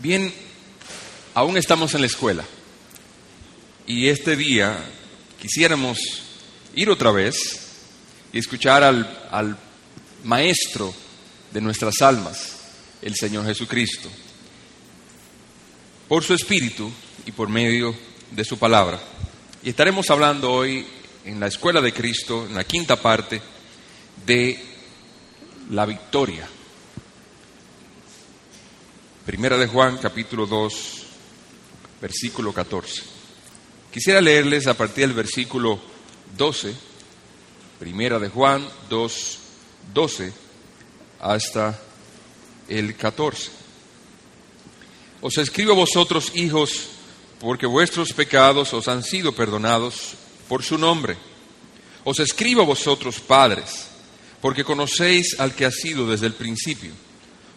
Bien, aún estamos en la escuela y este día quisiéramos ir otra vez y escuchar al, al maestro de nuestras almas, el Señor Jesucristo, por su Espíritu y por medio de su palabra. Y estaremos hablando hoy en la Escuela de Cristo, en la quinta parte, de la victoria. Primera de Juan, capítulo 2, versículo 14. Quisiera leerles a partir del versículo 12, Primera de Juan 2, 12, hasta el 14. Os escribo a vosotros, hijos, porque vuestros pecados os han sido perdonados por su nombre. Os escribo a vosotros, padres, porque conocéis al que ha sido desde el principio.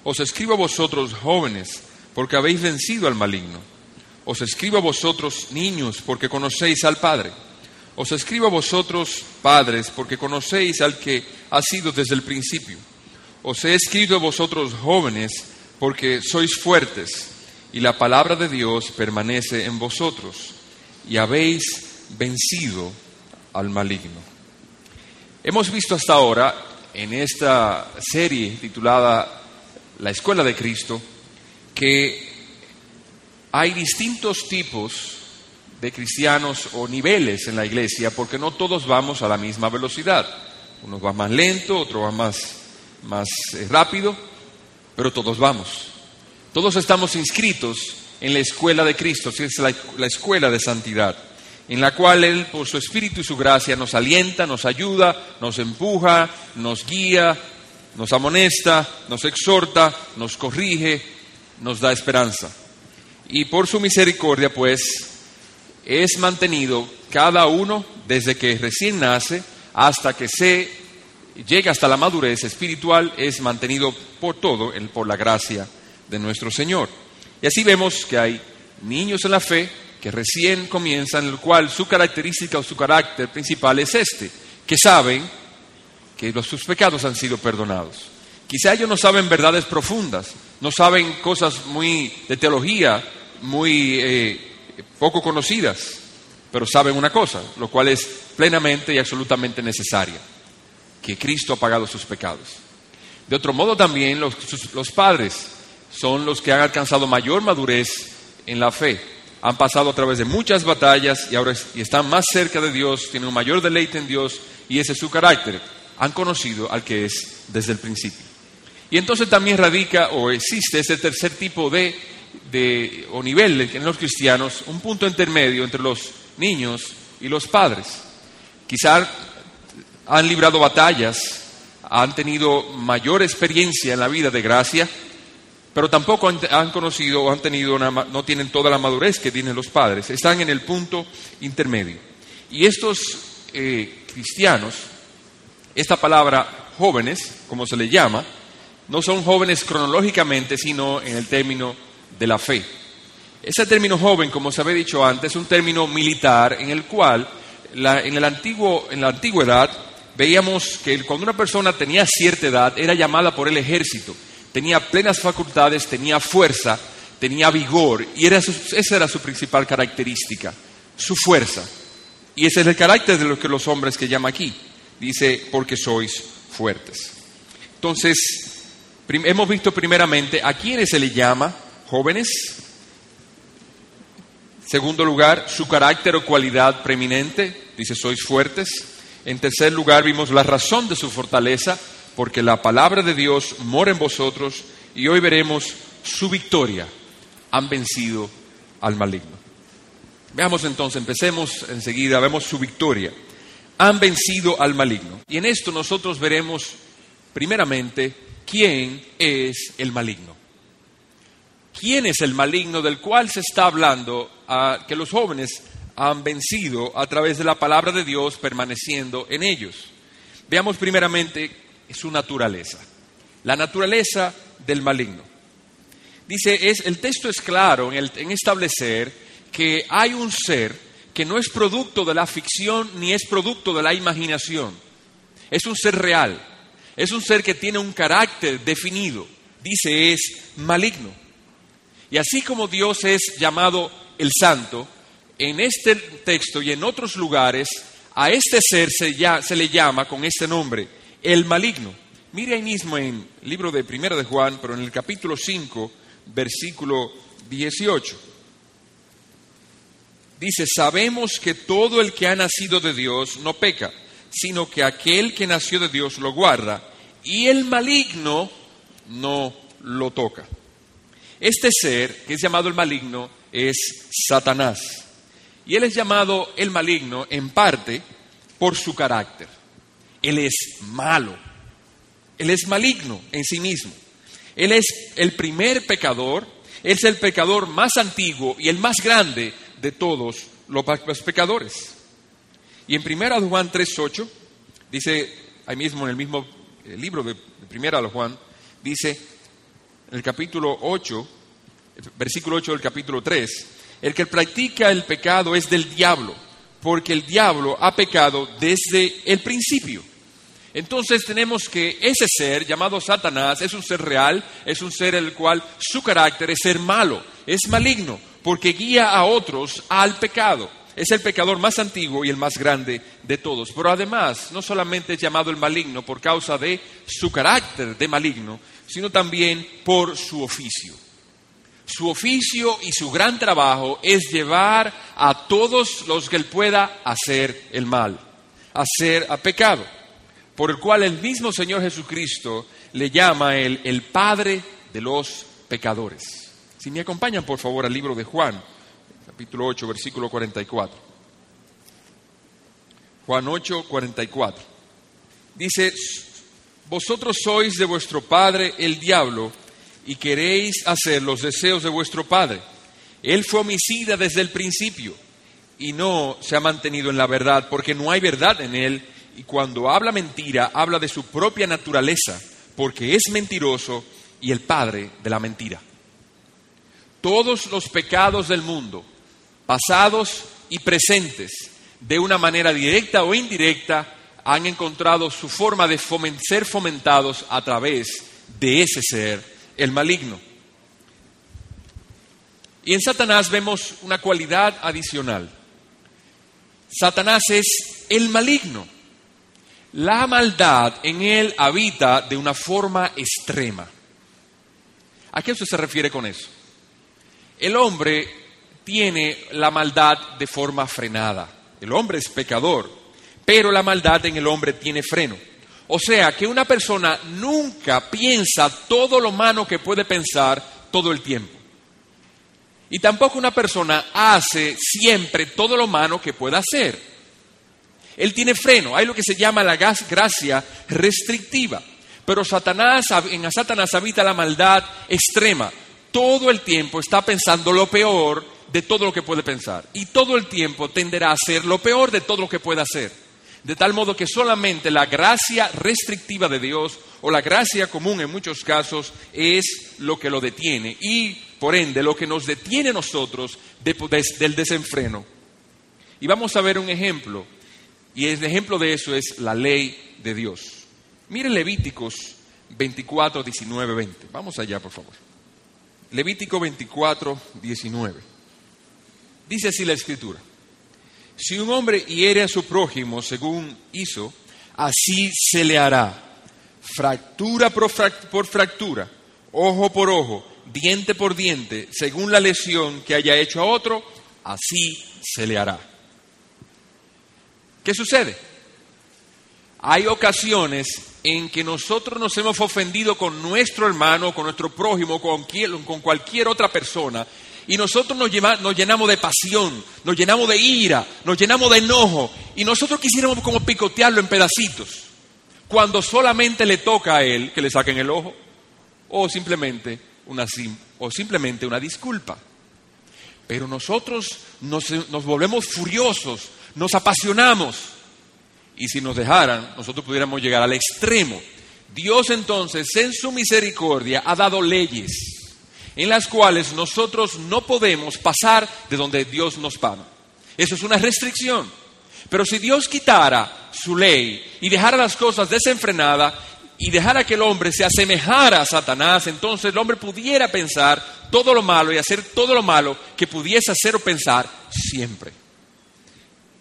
Os escribo a vosotros jóvenes, porque habéis vencido al maligno. Os escribo a vosotros niños, porque conocéis al Padre. Os escribo a vosotros padres, porque conocéis al que ha sido desde el principio. Os he escrito a vosotros jóvenes, porque sois fuertes, y la palabra de Dios permanece en vosotros, y habéis vencido al maligno. Hemos visto hasta ahora en esta serie titulada la escuela de Cristo, que hay distintos tipos de cristianos o niveles en la iglesia, porque no todos vamos a la misma velocidad. Unos van más lento, otros van más, más eh, rápido, pero todos vamos. Todos estamos inscritos en la escuela de Cristo, que es la, la escuela de santidad, en la cual Él, por su Espíritu y su gracia, nos alienta, nos ayuda, nos empuja, nos guía, nos amonesta, nos exhorta, nos corrige, nos da esperanza. Y por su misericordia, pues, es mantenido cada uno desde que recién nace hasta que se llega hasta la madurez espiritual, es mantenido por todo, por la gracia de nuestro Señor. Y así vemos que hay niños en la fe que recién comienzan, en el cual su característica o su carácter principal es este, que saben que los, sus pecados han sido perdonados. Quizá ellos no saben verdades profundas, no saben cosas muy de teología, muy eh, poco conocidas, pero saben una cosa, lo cual es plenamente y absolutamente necesaria, que Cristo ha pagado sus pecados. De otro modo también los, los padres son los que han alcanzado mayor madurez en la fe, han pasado a través de muchas batallas y ahora y están más cerca de Dios, tienen un mayor deleite en Dios y ese es su carácter han conocido al que es desde el principio. Y entonces también radica o existe ese tercer tipo de, de o nivel en los cristianos, un punto intermedio entre los niños y los padres. Quizá han librado batallas, han tenido mayor experiencia en la vida de gracia, pero tampoco han, conocido o han tenido no tienen toda la madurez que tienen los padres. Están en el punto intermedio. Y estos eh, cristianos esta palabra jóvenes, como se le llama, no son jóvenes cronológicamente, sino en el término de la fe. Ese término joven, como se había dicho antes, es un término militar en el cual en, el antiguo, en la antigüedad veíamos que cuando una persona tenía cierta edad era llamada por el ejército, tenía plenas facultades, tenía fuerza, tenía vigor y era esa era su principal característica, su fuerza. Y ese es el carácter de lo que los hombres que llama aquí dice, porque sois fuertes. Entonces, hemos visto primeramente a quiénes se le llama jóvenes. Segundo lugar, su carácter o cualidad preeminente, dice, sois fuertes. En tercer lugar, vimos la razón de su fortaleza, porque la palabra de Dios mora en vosotros. Y hoy veremos su victoria. Han vencido al maligno. Veamos entonces, empecemos enseguida, vemos su victoria han vencido al maligno. Y en esto nosotros veremos primeramente quién es el maligno. ¿Quién es el maligno del cual se está hablando que los jóvenes han vencido a través de la palabra de Dios permaneciendo en ellos? Veamos primeramente su naturaleza, la naturaleza del maligno. Dice, es, el texto es claro en, en establecer que hay un ser que no es producto de la ficción ni es producto de la imaginación. Es un ser real, es un ser que tiene un carácter definido. Dice es maligno. Y así como Dios es llamado el santo, en este texto y en otros lugares, a este ser se, se le llama con este nombre, el maligno. Mire ahí mismo en el libro de Primera de Juan, pero en el capítulo 5, versículo 18. Dice, sabemos que todo el que ha nacido de Dios no peca, sino que aquel que nació de Dios lo guarda, y el maligno no lo toca. Este ser, que es llamado el maligno, es Satanás. Y él es llamado el maligno en parte por su carácter. Él es malo. Él es maligno en sí mismo. Él es el primer pecador, es el pecador más antiguo y el más grande de todos los pecadores. Y en 1 Juan 3.8, dice ahí mismo en el mismo libro de 1 Juan, dice en el capítulo 8, versículo 8 del capítulo 3, el que practica el pecado es del diablo, porque el diablo ha pecado desde el principio. Entonces tenemos que ese ser llamado Satanás es un ser real, es un ser el cual su carácter es ser malo, es maligno, porque guía a otros al pecado. Es el pecador más antiguo y el más grande de todos. Pero además, no solamente es llamado el maligno por causa de su carácter de maligno, sino también por su oficio. Su oficio y su gran trabajo es llevar a todos los que él pueda hacer el mal, hacer a pecado, por el cual el mismo Señor Jesucristo le llama el, el Padre de los pecadores. Si me acompañan, por favor, al libro de Juan, capítulo 8, versículo 44. Juan 8, 44. Dice, vosotros sois de vuestro padre el diablo y queréis hacer los deseos de vuestro padre. Él fue homicida desde el principio y no se ha mantenido en la verdad porque no hay verdad en él y cuando habla mentira habla de su propia naturaleza porque es mentiroso y el padre de la mentira. Todos los pecados del mundo pasados y presentes, de una manera directa o indirecta, han encontrado su forma de ser fomentados a través de ese ser, el maligno. Y en Satanás vemos una cualidad adicional. Satanás es el maligno. La maldad en él habita de una forma extrema. ¿A qué usted se refiere con eso? El hombre tiene la maldad de forma frenada. El hombre es pecador, pero la maldad en el hombre tiene freno. O sea que una persona nunca piensa todo lo malo que puede pensar todo el tiempo. Y tampoco una persona hace siempre todo lo malo que pueda hacer. Él tiene freno, hay lo que se llama la gracia restrictiva. Pero Satanás, en Satanás habita la maldad extrema. Todo el tiempo está pensando lo peor de todo lo que puede pensar. Y todo el tiempo tenderá a ser lo peor de todo lo que pueda hacer. De tal modo que solamente la gracia restrictiva de Dios o la gracia común en muchos casos es lo que lo detiene y por ende lo que nos detiene a nosotros del desenfreno. Y vamos a ver un ejemplo y el ejemplo de eso es la ley de Dios. Miren Levíticos 24, 19, 20. Vamos allá, por favor. Levítico 24, 19. Dice así la escritura. Si un hombre hiere a su prójimo según hizo, así se le hará. Fractura por, fractura, ojo por ojo, diente por diente, según la lesión que haya hecho a otro, así se le hará. ¿Qué sucede? Hay ocasiones en que nosotros nos hemos ofendido con nuestro hermano, con nuestro prójimo, con, cualquier otra persona, y nosotros nos, llenamos de pasión, nos llenamos de ira, nos llenamos de enojo y nosotros quisiéramos como picotearlo en pedacitos, cuando solamente le toca a él que le saquen el ojo o simplemente una, o simplemente una disculpa. Pero nosotros nos, nos volvemos furiosos, nos apasionamos y si nos dejaran, nosotros pudiéramos llegar al extremo. Dios entonces, en su misericordia, ha dado leyes en las cuales nosotros no podemos pasar de donde Dios nos paga. Eso es una restricción. Pero si Dios quitara su ley y dejara las cosas desenfrenadas y dejara que el hombre se asemejara a Satanás, entonces el hombre pudiera pensar todo lo malo y hacer todo lo malo que pudiese hacer o pensar siempre.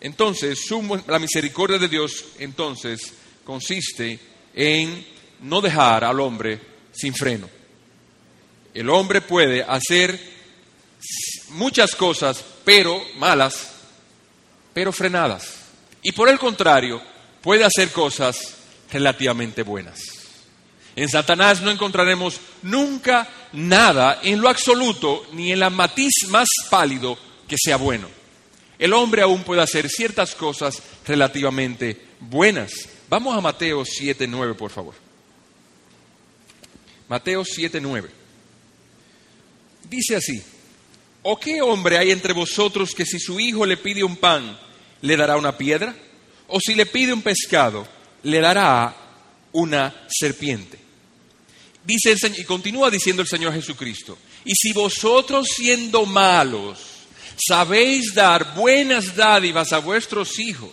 Entonces, la misericordia de Dios entonces consiste en no dejar al hombre sin freno. El hombre puede hacer muchas cosas, pero malas, pero frenadas. Y por el contrario, puede hacer cosas relativamente buenas. En Satanás no encontraremos nunca nada en lo absoluto, ni en la matiz más pálido que sea bueno. El hombre aún puede hacer ciertas cosas relativamente buenas. Vamos a Mateo 7.9, por favor. Mateo 7.9. Dice así, ¿o qué hombre hay entre vosotros que si su hijo le pide un pan, le dará una piedra? ¿O si le pide un pescado, le dará una serpiente? Dice el y continúa diciendo el Señor Jesucristo, y si vosotros siendo malos sabéis dar buenas dádivas a vuestros hijos,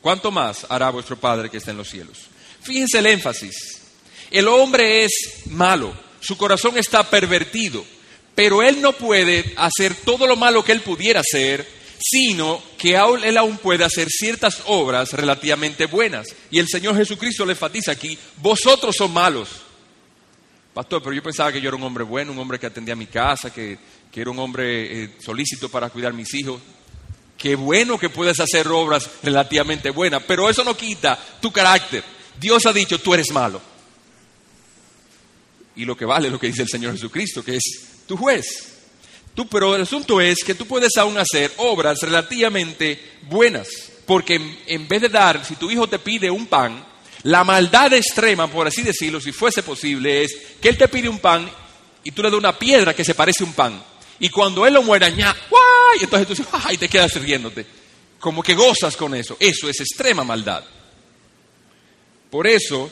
¿cuánto más hará vuestro Padre que está en los cielos? Fíjense el énfasis. El hombre es malo, su corazón está pervertido, pero él no puede hacer todo lo malo que él pudiera hacer, sino que él aún puede hacer ciertas obras relativamente buenas. Y el Señor Jesucristo le enfatiza aquí, vosotros son malos. Pastor, pero yo pensaba que yo era un hombre bueno, un hombre que atendía mi casa, que, era un hombre eh, solícito para cuidar a mis hijos. Qué bueno que puedes hacer obras relativamente buenas, pero eso no quita tu carácter. Dios ha dicho, tú eres malo. Y lo que vale es lo que dice el Señor Jesucristo, que es tu juez. Tú, pero el asunto es que tú puedes aún hacer obras relativamente buenas, porque en, vez de dar, si tu hijo te pide un pan, la maldad extrema, por así decirlo, si fuese posible, es que él te pide un pan y tú le das una piedra que se parece a un pan. Y cuando él lo muera, ya, ¡guay! Entonces tú dices, ¡ay! Te quedas riéndote. Como que gozas con eso. Eso es extrema maldad. Por eso,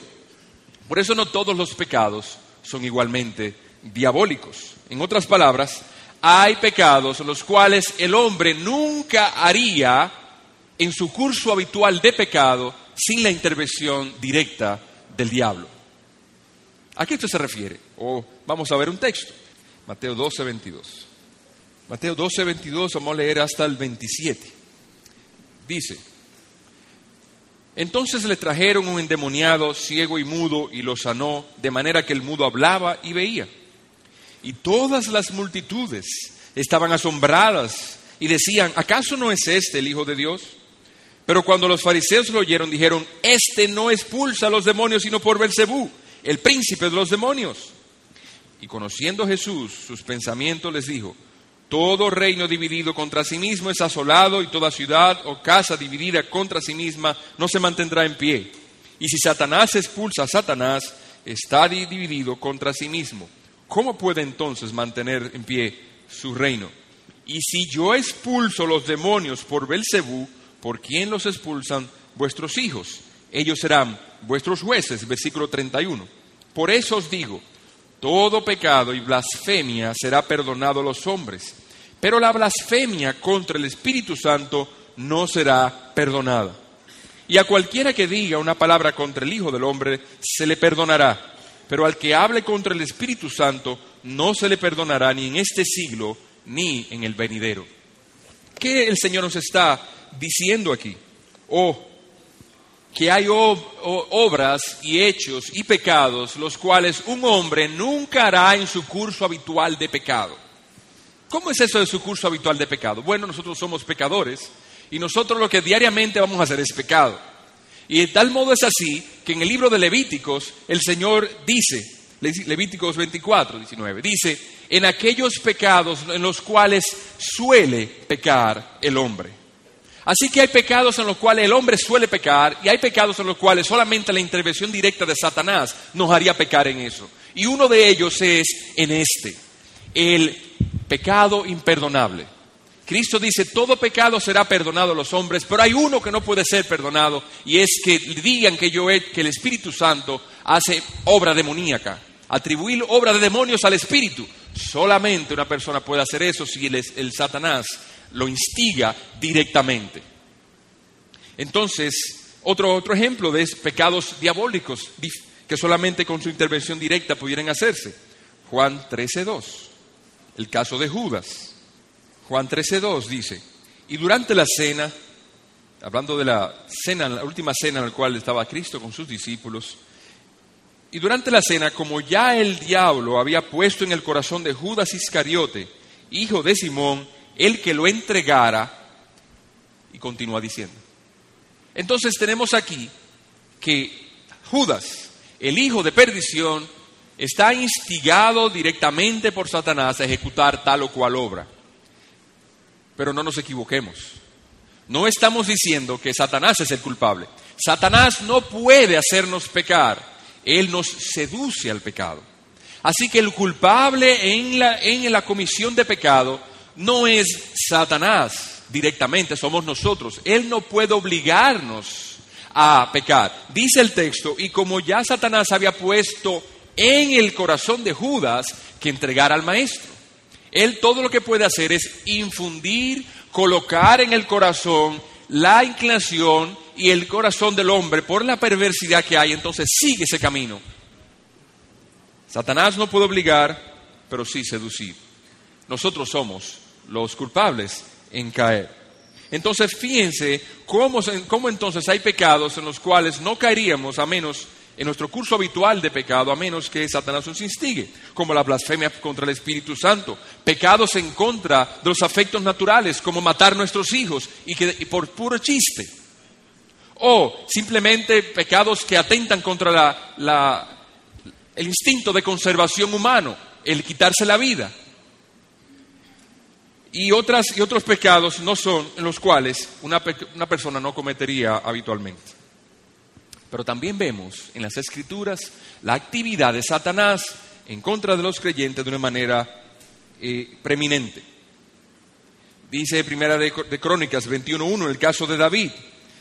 por eso no todos los pecados son igualmente diabólicos. En otras palabras, hay pecados los cuales el hombre nunca haría en su curso habitual de pecado sin la intervención directa del diablo. ¿A qué esto se refiere? O vamos a ver un texto. Mateo 12, 22. Mateo 12, 22, vamos a leer hasta el 27. Dice, entonces le trajeron un endemoniado ciego y mudo y lo sanó, de manera que el mudo hablaba y veía. Y todas las multitudes estaban asombradas y decían, ¿acaso no es este el Hijo de Dios? Pero cuando los fariseos lo oyeron, dijeron, este no expulsa a los demonios, sino por Belcebú, el príncipe de los demonios. Y conociendo Jesús sus pensamientos, les dijo, todo reino dividido contra sí mismo es asolado y toda ciudad o casa dividida contra sí misma no se mantendrá en pie. Y si Satanás expulsa a Satanás, está dividido contra sí mismo. ¿Cómo puede entonces mantener en pie su reino? Y si yo expulso los demonios por Belcebú, ¿por quién los expulsan vuestros hijos? Ellos serán vuestros jueces, versículo 31. Por eso os digo, todo pecado y blasfemia será perdonado a los hombres, pero la blasfemia contra el Espíritu Santo no será perdonada. Y a cualquiera que diga una palabra contra el Hijo del Hombre se le perdonará, pero al que hable contra el Espíritu Santo no se le perdonará ni en este siglo ni en el venidero. ¿Qué el Señor nos está diciendo aquí? O que hay obras y hechos y pecados los cuales un hombre nunca hará en su curso habitual de pecado. ¿Cómo es eso de su curso habitual de pecado? Bueno, nosotros somos pecadores y nosotros lo que diariamente vamos a hacer es pecado. Y de tal modo es así que en el libro de Levíticos el Señor dice, Levíticos 24, 19, dice, en aquellos pecados en los cuales suele pecar el hombre. Así que hay pecados en los cuales el hombre suele pecar y hay pecados en los cuales solamente la intervención directa de Satanás nos haría pecar en eso. Y uno de ellos es en este, el pecado imperdonable. Cristo dice, todo pecado será perdonado a los hombres, pero hay uno que no puede ser perdonado y es que digan que, yo, que el Espíritu Santo hace obra demoníaca, atribuir obra de demonios al Espíritu. Solamente una persona puede hacer eso si el Satanás lo instiga directamente. Entonces, otro, otro ejemplo de pecados diabólicos, que solamente con su intervención directa pudieran hacerse. Juan 13.2, el caso de Judas. Juan 13.2 dice, y durante la cena, hablando de la cena, la última cena en la cual estaba Cristo con sus discípulos, y durante la cena, como ya el diablo había puesto en el corazón de Judas Iscariote, hijo de Simón, el que lo entregara, y continúa diciendo. Entonces tenemos aquí que Judas, el hijo de perdición, está instigado directamente por Satanás a ejecutar tal o cual obra. Pero no nos equivoquemos. No estamos diciendo que Satanás es el culpable. Satanás no puede hacernos pecar. Él nos seduce al pecado. Así que el culpable en la, en la comisión de pecado no es Satanás directamente, somos nosotros. Él no puede obligarnos a pecar. Dice el texto, y como ya Satanás había puesto en el corazón de Judas que entregara al maestro. Él todo lo que puede hacer es infundir, colocar en el corazón la inclinación y el corazón del hombre por la perversidad que hay, entonces sigue ese camino. Satanás no puede obligar, pero sí seducir. Nosotros somos los culpables en caer. Entonces fíjense cómo, cómo entonces hay pecados en los cuales no caeríamos a menos en nuestro curso habitual de pecado, a menos que Satanás nos instigue, como la blasfemia contra el Espíritu Santo, pecados en contra de los afectos naturales, como matar nuestros hijos y que por puro chiste, o simplemente pecados que atentan contra el instinto de conservación humano, el quitarse la vida. Y, otras, y otros pecados no son en los cuales una persona no cometería habitualmente. Pero también vemos en las Escrituras la actividad de Satanás en contra de los creyentes de una manera eh, preeminente. Dice Primera de, de Crónicas 21.1, en el caso de David,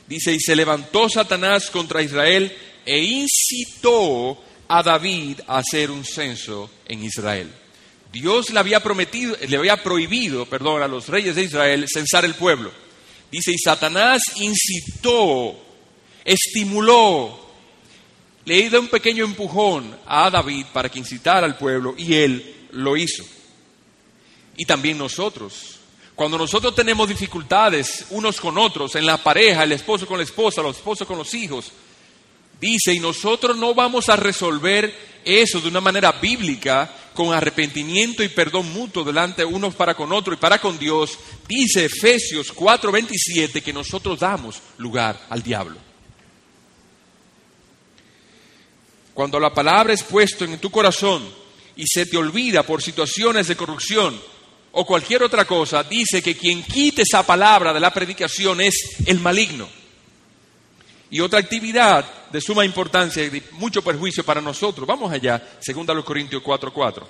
dice, y se levantó Satanás contra Israel e incitó a David a hacer un censo en Israel. Dios le había prometido, le había prohibido, perdón, a los reyes de Israel censar el pueblo. Dice, y Satanás incitó estimuló, le dio un pequeño empujón a David para que incitara al pueblo y él lo hizo. Y también nosotros. Cuando nosotros tenemos dificultades unos con otros, en la pareja, el esposo con la esposa, los esposos con los hijos, dice, y nosotros no vamos a resolver eso de una manera bíblica, con arrepentimiento y perdón mutuo delante unos para con otros y para con Dios, dice Efesios 4:27 que nosotros damos lugar al diablo. Cuando la palabra es puesta en tu corazón y se te olvida por situaciones de corrupción o cualquier otra cosa, dice que quien quite esa palabra de la predicación es el maligno. Y otra actividad de suma importancia y de mucho perjuicio para nosotros. Vamos allá, 2 Corintios 4:4.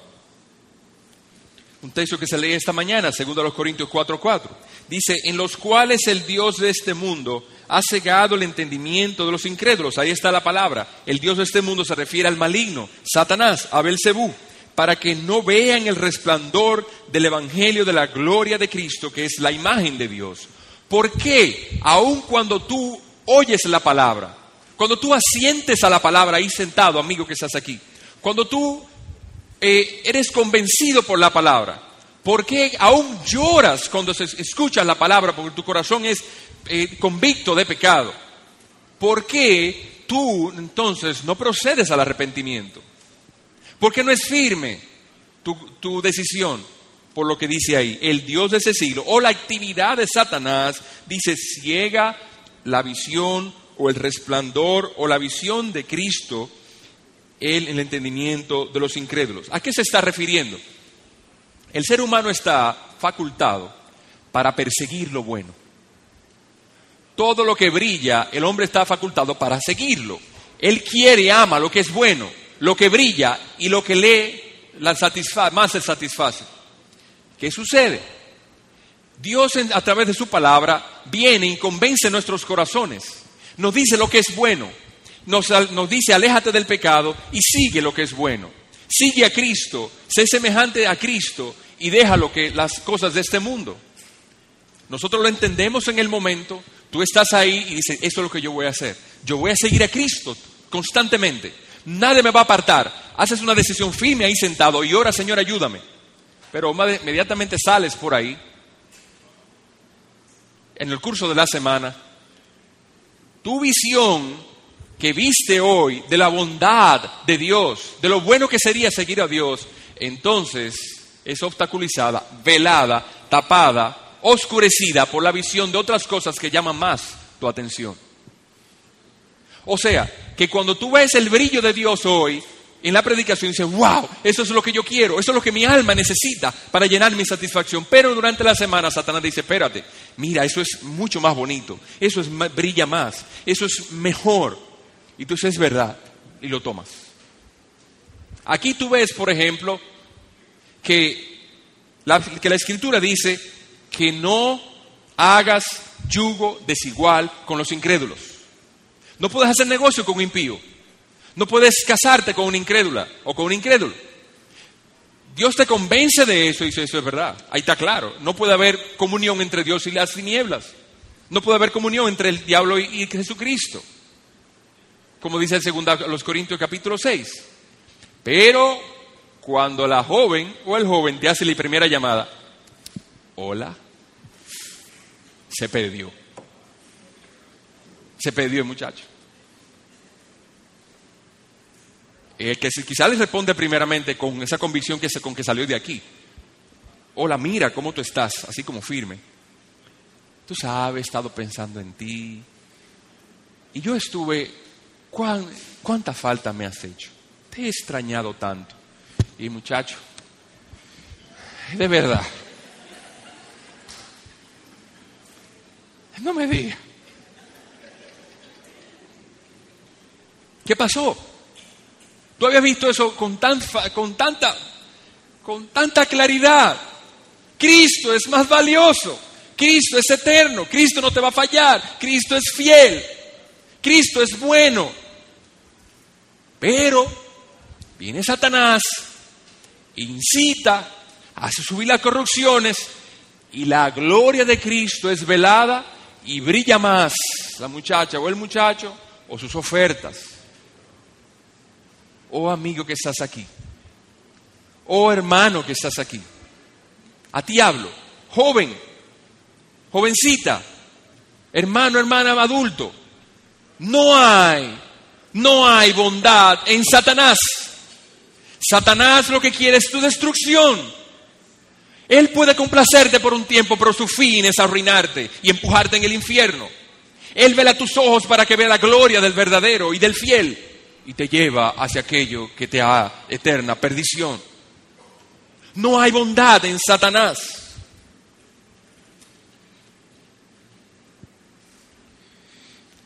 Un texto que se lee esta mañana, 2 Corintios 4:4. Dice, en los cuales el Dios de este mundo ha cegado el entendimiento de los incrédulos. Ahí está la palabra. El Dios de este mundo se refiere al maligno, Satanás, Abel Zebú, para que no vean el resplandor del Evangelio de la gloria de Cristo, que es la imagen de Dios. ¿Por qué? Aun cuando tú oyes la palabra, cuando tú asientes a la palabra ahí sentado, amigo que estás aquí, cuando tú eh, eres convencido por la palabra, ¿por qué aún lloras cuando escuchas la palabra? Porque tu corazón es eh, convicto de pecado, ¿por qué tú entonces no procedes al arrepentimiento? ¿Por qué no es firme tu decisión? Por lo que dice ahí, el Dios de ese siglo o la actividad de Satanás dice ciega la visión o el resplandor o la visión de Cristo en el entendimiento de los incrédulos. ¿A qué se está refiriendo? El ser humano está facultado para perseguir lo bueno todo lo que brilla, el hombre está facultado para seguirlo. Él quiere ama lo que es bueno, lo que brilla y lo que lee la satisface, más se satisface. ¿Qué sucede? Dios a través de su palabra viene y convence nuestros corazones. Nos dice lo que es bueno. Nos, dice, aléjate del pecado y sigue lo que es bueno. Sigue a Cristo, sé semejante a Cristo y deja lo que las cosas de este mundo. Nosotros lo entendemos en el momento, Tú estás ahí y dices, esto es lo que yo voy a hacer. Yo voy a seguir a Cristo constantemente. nadie me va a apartar. Haces una decisión firme ahí sentado y ora, Señor, ayúdame. Pero inmediatamente sales por ahí, en el curso de la semana, tu visión que viste hoy de la bondad de Dios, de lo bueno que sería seguir a Dios, entonces es obstaculizada, velada, tapada, oscurecida por la visión de otras cosas que llaman más tu atención. O sea, que cuando tú ves el brillo de Dios hoy en la predicación, dices, wow, eso es lo que yo quiero, eso es lo que mi alma necesita para llenar mi satisfacción. Pero durante la semana Satanás dice, espérate, mira, eso es mucho más bonito, eso es, brilla más, eso es mejor. Y tú dices, es verdad, y lo tomas. Aquí tú ves, por ejemplo, que la, que la escritura dice que no hagas yugo desigual con los incrédulos. No puedes hacer negocio con un impío. No puedes casarte con una incrédula o con un incrédulo. Dios te convence de eso y dice, eso es verdad. Ahí está claro. No puede haber comunión entre Dios y las tinieblas. No puede haber comunión entre el diablo y, Jesucristo. Como dice el segundo los Corintios capítulo 6. Pero cuando la joven o el joven te hace la primera llamada, hola, se perdió. Se perdió el muchacho. El que quizás le responde primeramente con esa convicción que, con que salió de aquí. Hola, mira cómo tú estás, así como firme. Tú sabes, he estado pensando en ti. Y yo estuve, ¿cuánta falta me has hecho? Te he extrañado tanto. Y muchacho, de verdad, no me diga. ¿Qué pasó? Tú habías visto eso con, tan, con, tanta, con tanta claridad. Cristo es más valioso. Cristo es eterno. Cristo no te va a fallar. Cristo es fiel. Cristo es bueno. Pero viene Satanás, incita, hace subir las corrupciones y la gloria de Cristo es velada y brilla más la muchacha o el muchacho o sus ofertas oh amigo que estás aquí, oh hermano que estás aquí. A ti hablo, joven, jovencita, hermano, hermana, adulto. No hay, no hay bondad en Satanás. Satanás lo que quiere es tu destrucción. Él puede complacerte por un tiempo, pero su fin es arruinarte y empujarte en el infierno. Él vela tus ojos para que vea la gloria del verdadero y del fiel y te lleva hacia aquello que te da eterna perdición. No hay bondad en Satanás.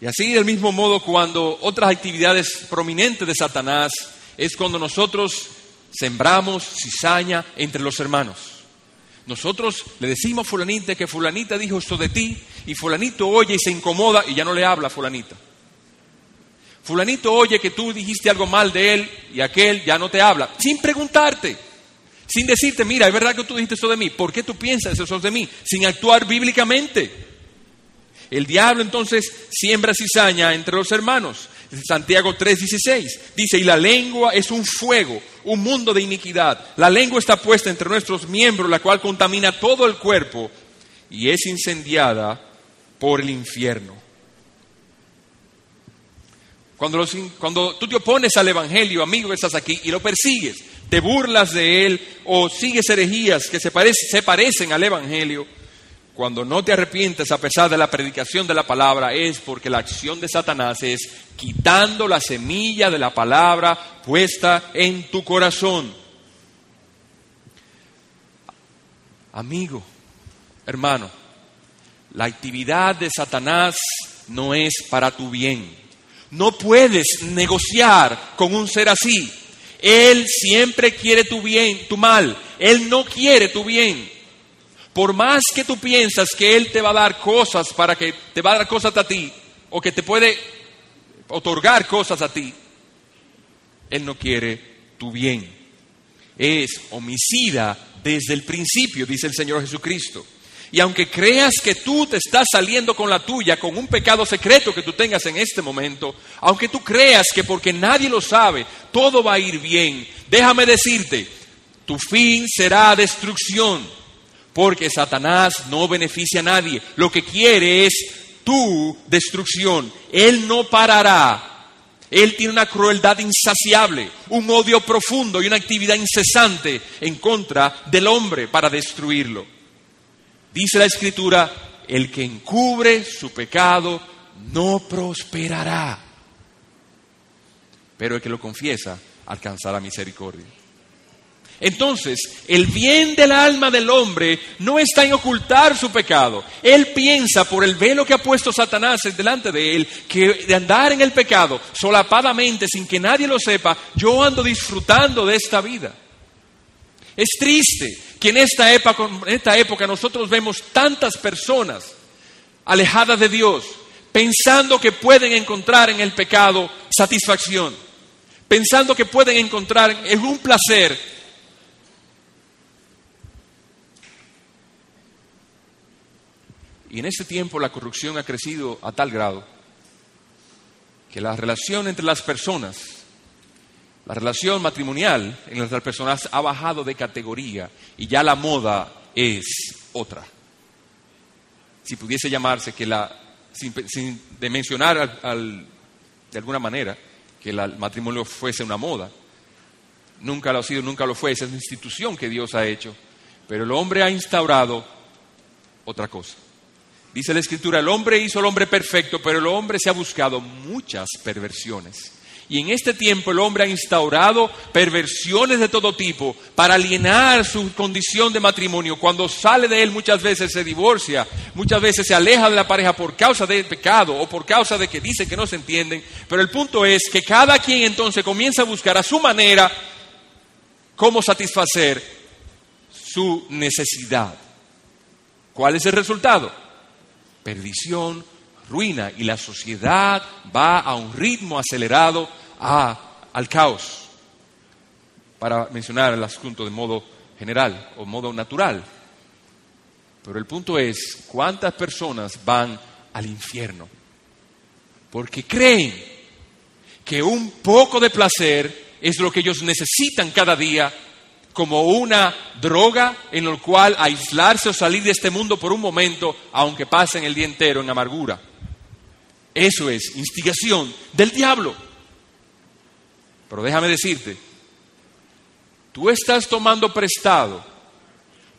Y así del mismo modo cuando otras actividades prominentes de Satanás es cuando nosotros sembramos cizaña entre los hermanos. Nosotros le decimos a fulanita que fulanita dijo esto de ti y fulanito oye y se incomoda y ya no le habla a fulanita. Fulanito oye que tú dijiste algo mal de él y aquel ya no te habla, sin preguntarte, sin decirte, mira, es verdad que tú dijiste eso de mí, ¿por qué tú piensas eso de mí? Sin actuar bíblicamente. El diablo entonces siembra cizaña entre los hermanos. Santiago 3:16 dice, y la lengua es un fuego, un mundo de iniquidad. La lengua está puesta entre nuestros miembros, la cual contamina todo el cuerpo y es incendiada por el infierno. Cuando, tú te opones al Evangelio, amigo estás aquí, y lo persigues, te burlas de él o sigues herejías que se, se parecen al Evangelio, cuando no te arrepientes a pesar de la predicación de la palabra, es porque la acción de Satanás es quitando la semilla de la palabra puesta en tu corazón. Amigo, hermano, la actividad de Satanás no es para tu bien. No puedes negociar con un ser así. Él siempre quiere tu bien, tu mal. Él no quiere tu bien. Por más que tú piensas que Él te va a dar cosas para que te va a dar cosas a ti, o que te puede otorgar cosas a ti, Él no quiere tu bien. Es homicida desde el principio, dice el Señor Jesucristo. Y aunque creas que tú te estás saliendo con la tuya, con un pecado secreto que tú tengas en este momento, aunque tú creas que porque nadie lo sabe, todo va a ir bien, déjame decirte, tu fin será destrucción, porque Satanás no beneficia a nadie. Lo que quiere es tu destrucción. Él no parará. Él tiene una crueldad insaciable, un odio profundo y una actividad incesante en contra del hombre para destruirlo. Dice la escritura, el que encubre su pecado no prosperará, pero el que lo confiesa alcanzará misericordia. Entonces, el bien del alma del hombre no está en ocultar su pecado. Él piensa por el velo que ha puesto Satanás delante de él, que de andar en el pecado solapadamente, sin que nadie lo sepa, yo ando disfrutando de esta vida. Es triste que en esta época, en esta época nosotros vemos tantas personas alejadas de Dios, pensando que pueden encontrar en el pecado satisfacción, pensando que pueden encontrar en un placer Y en ese tiempo la corrupción ha crecido a tal grado que la relación entre las personas, la relación matrimonial entre las personas ha bajado de categoría y ya la moda es otra. Si pudiese llamarse que la, sin, de mencionar de alguna manera que el matrimonio fuese una moda, nunca lo ha sido, nunca lo fue, esa es una institución que Dios ha hecho, pero el hombre ha instaurado otra cosa. Dice la escritura, el hombre hizo al hombre perfecto, pero el hombre se ha buscado muchas perversiones. Y en este tiempo el hombre ha instaurado perversiones de todo tipo para alienar su condición de matrimonio. Cuando sale de él muchas veces se divorcia, muchas veces se aleja de la pareja por causa del pecado o por causa de que dicen que no se entienden. Pero el punto es que cada quien entonces comienza a buscar a su manera cómo satisfacer su necesidad. ¿Cuál es el resultado? perdición, ruina y la sociedad va a un ritmo acelerado al caos. Para mencionar el asunto de modo general o modo natural. Pero el punto es, ¿cuántas personas van al infierno? Porque creen que un poco de placer es lo que ellos necesitan cada día como una droga en la cual aislarse o salir de este mundo por un momento, aunque pasen el día entero en amargura. Eso es instigación del diablo. Pero déjame decirte, tú estás tomando prestado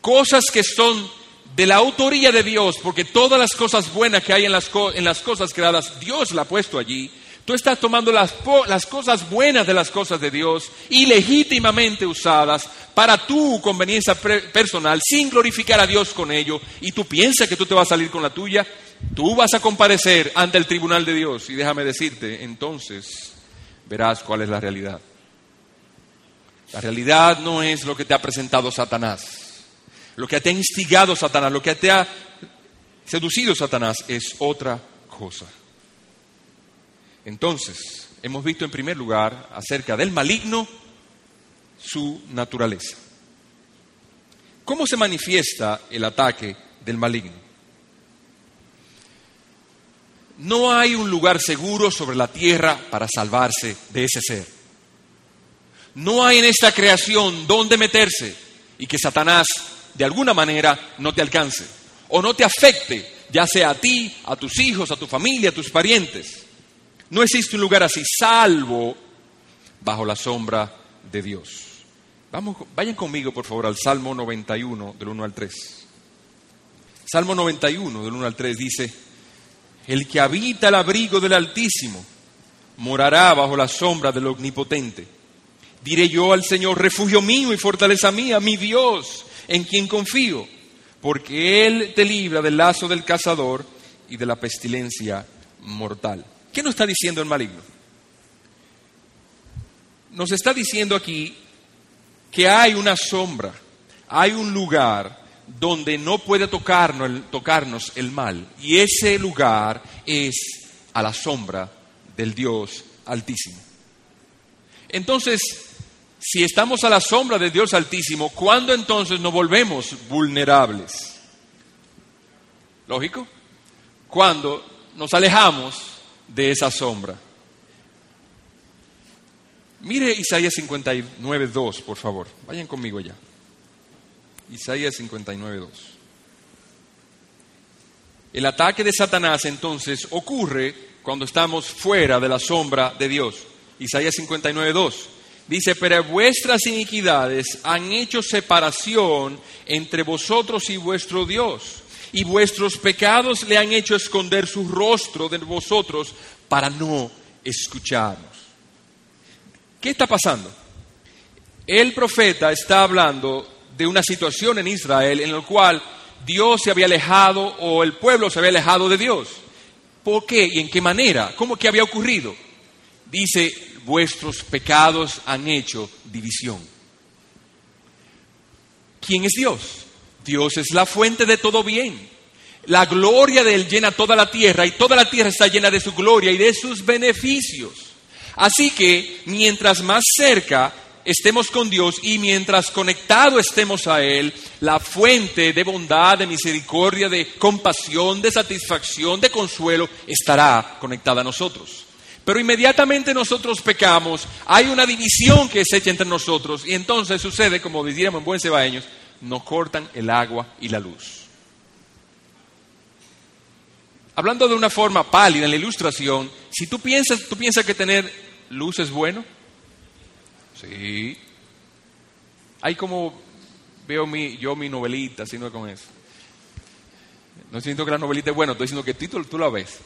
cosas que son de la autoría de Dios, porque todas las cosas buenas que hay en las, en las cosas creadas, Dios la ha puesto allí, Tú estás tomando las, las, cosas buenas de las cosas de Dios y legítimamente usadas para tu conveniencia personal sin glorificar a Dios con ello. Y tú piensas que tú te vas a salir con la tuya. Tú vas a comparecer ante el tribunal de Dios. Y déjame decirte, entonces verás cuál es la realidad. La realidad no es lo que te ha presentado Satanás. Lo que te ha instigado Satanás, lo que te ha seducido Satanás es otra cosa. Entonces, hemos visto en primer lugar acerca del maligno su naturaleza. ¿Cómo se manifiesta el ataque del maligno? No hay un lugar seguro sobre la tierra para salvarse de ese ser. No hay en esta creación donde meterse y que Satanás de alguna manera no te alcance o no te afecte, ya sea a ti, a tus hijos, a tu familia, a tus parientes. No existe un lugar así, salvo bajo la sombra de Dios. Vamos, vayan conmigo, por favor, al Salmo 91, del 1 al 3. Salmo 91, del 1 al 3 dice, el que habita el abrigo del Altísimo morará bajo la sombra del Omnipotente. Diré yo al Señor, refugio mío y fortaleza mía, mi Dios, en quien confío, porque Él te libra del lazo del cazador y de la pestilencia mortal. ¿Qué nos está diciendo el maligno? Nos está diciendo aquí que hay una sombra, hay un lugar donde no puede tocarnos el, mal. Y ese lugar es a la sombra del Dios Altísimo. Entonces, si estamos a la sombra del Dios Altísimo, ¿cuándo entonces nos volvemos vulnerables? Lógico. Cuando nos alejamos de esa sombra. Mire Isaías 59, 2, por favor. Vayan conmigo allá. Isaías 59, 2. El ataque de Satanás entonces ocurre cuando estamos fuera de la sombra de Dios. Isaías 59, 2. Dice, pero vuestras iniquidades han hecho separación entre vosotros y vuestro Dios, y vuestros pecados le han hecho esconder su rostro de vosotros para no escucharnos. ¿Qué está pasando? El profeta está hablando de una situación en Israel en la cual Dios se había alejado o el pueblo se había alejado de Dios. ¿Por qué y en qué manera? ¿Cómo que había ocurrido? Dice, vuestros pecados han hecho división. ¿Quién es Dios? Dios es la fuente de todo bien. La gloria de Él llena toda la tierra y toda la tierra está llena de su gloria y de sus beneficios. Así que mientras más cerca estemos con Dios y mientras conectado estemos a Él, la fuente de bondad, de misericordia, de compasión, de satisfacción, de consuelo, estará conectada a nosotros. Pero inmediatamente nosotros pecamos, hay una división que es hecha entre nosotros y entonces sucede, como diríamos en buen cebaeños, nos cortan el agua y la luz. Hablando de una forma pálida en la ilustración, si tú piensas, tú piensas que tener luz es bueno, Sí. Hay como veo mi, yo mi novelita, si no con eso. No siento que la novelita es buena, estoy diciendo que título tú la ves.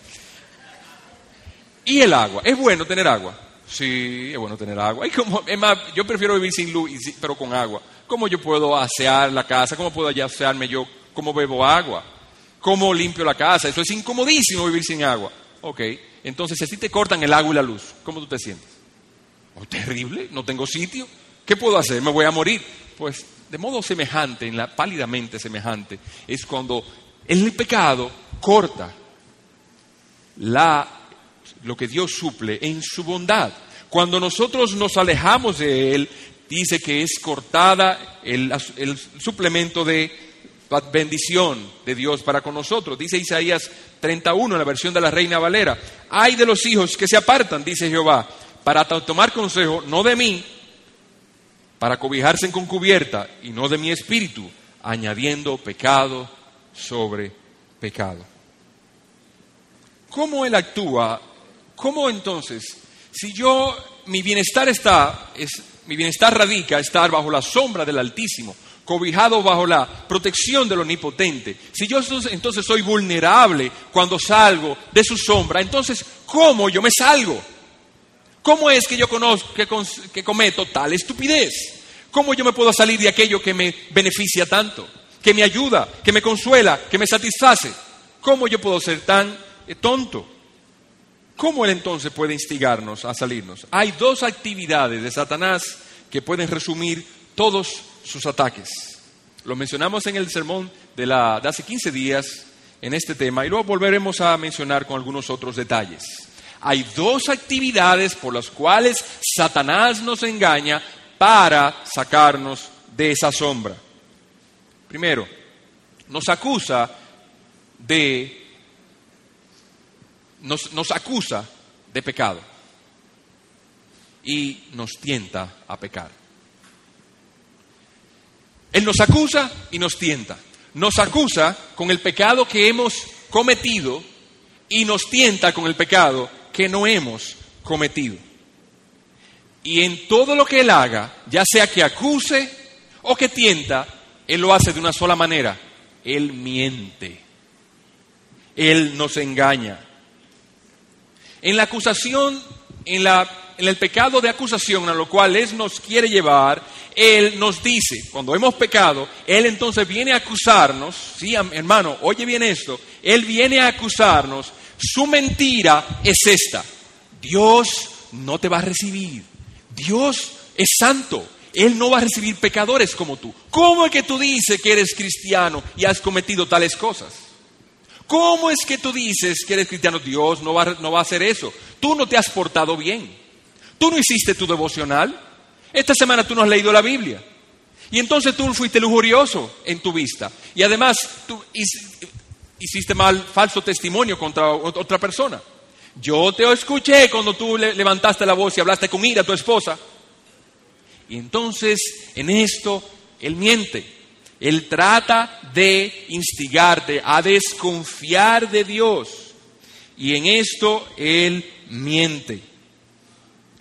Y el agua, ¿es bueno tener agua? Sí, es bueno tener agua. como, es más, yo prefiero vivir sin luz, pero con agua. ¿Cómo yo puedo asear la casa? ¿Cómo puedo asearme yo? ¿Cómo bebo agua? ¿Cómo limpio la casa? Eso es incomodísimo vivir sin agua. Ok, entonces si te cortan el agua y la luz, ¿cómo tú te sientes? Oh, terrible, no tengo sitio. ¿Qué puedo hacer? Me voy a morir. Pues de modo semejante, pálidamente semejante, es cuando el pecado corta la, lo que Dios suple en su bondad. Cuando nosotros nos alejamos de Él, dice que es cortada el, suplemento de bendición de Dios para con nosotros. Dice Isaías 31 en la versión de la Reina Valera. Hay de los hijos que se apartan, dice Jehová, para tomar consejo no de mí, para cobijarse con cubierta y no de mi espíritu, añadiendo pecado sobre pecado. ¿Cómo Él actúa? ¿Cómo entonces, si yo, mi bienestar está, es, mi bienestar radica estar bajo la sombra del Altísimo, cobijado bajo la protección del Omnipotente. Si yo entonces soy vulnerable cuando salgo de su sombra, entonces, ¿cómo yo me salgo? ¿Cómo es que yo conozco que, cometo tal estupidez? ¿Cómo yo me puedo salir de aquello que me beneficia tanto, que me ayuda, que me consuela, que me satisface? ¿Cómo yo puedo ser tan eh, tonto? ¿Cómo él entonces puede instigarnos a salirnos? Hay dos actividades de Satanás que pueden resumir todos sus ataques. Lo mencionamos en el sermón de, de hace 15 días en este tema y luego volveremos a mencionar con algunos otros detalles hay dos actividades por las cuales Satanás nos engaña para sacarnos de esa sombra. Primero, nos acusa de nos, acusa de pecado y nos tienta a pecar. Él nos acusa y nos tienta. Nos acusa con el pecado que hemos cometido y nos tienta con el pecado que no hemos cometido. Y en todo lo que Él haga, ya sea que acuse o que tienta, Él lo hace de una sola manera. Él miente. Él nos engaña. En la acusación, en, la, en el pecado de acusación a lo cual Él nos quiere llevar, Él nos dice, cuando hemos pecado, Él entonces viene a acusarnos, sí, hermano, oye bien esto, Él viene a acusarnos su mentira es esta. Dios no te va a recibir. Dios es santo. Él no va a recibir pecadores como tú. ¿Cómo es que tú dices que eres cristiano y has cometido tales cosas? ¿Cómo es que tú dices que eres cristiano? Dios no va, no va a hacer eso. Tú no te has portado bien. Tú no hiciste tu devocional. Esta semana tú no has leído la Biblia. Y entonces tú fuiste lujurioso en tu vista. Y además tú hiciste mal falso testimonio contra otra persona. Yo te escuché cuando tú levantaste la voz y hablaste con ira a tu esposa. Y entonces en esto él miente. Él trata de instigarte a desconfiar de Dios. Y en esto él miente.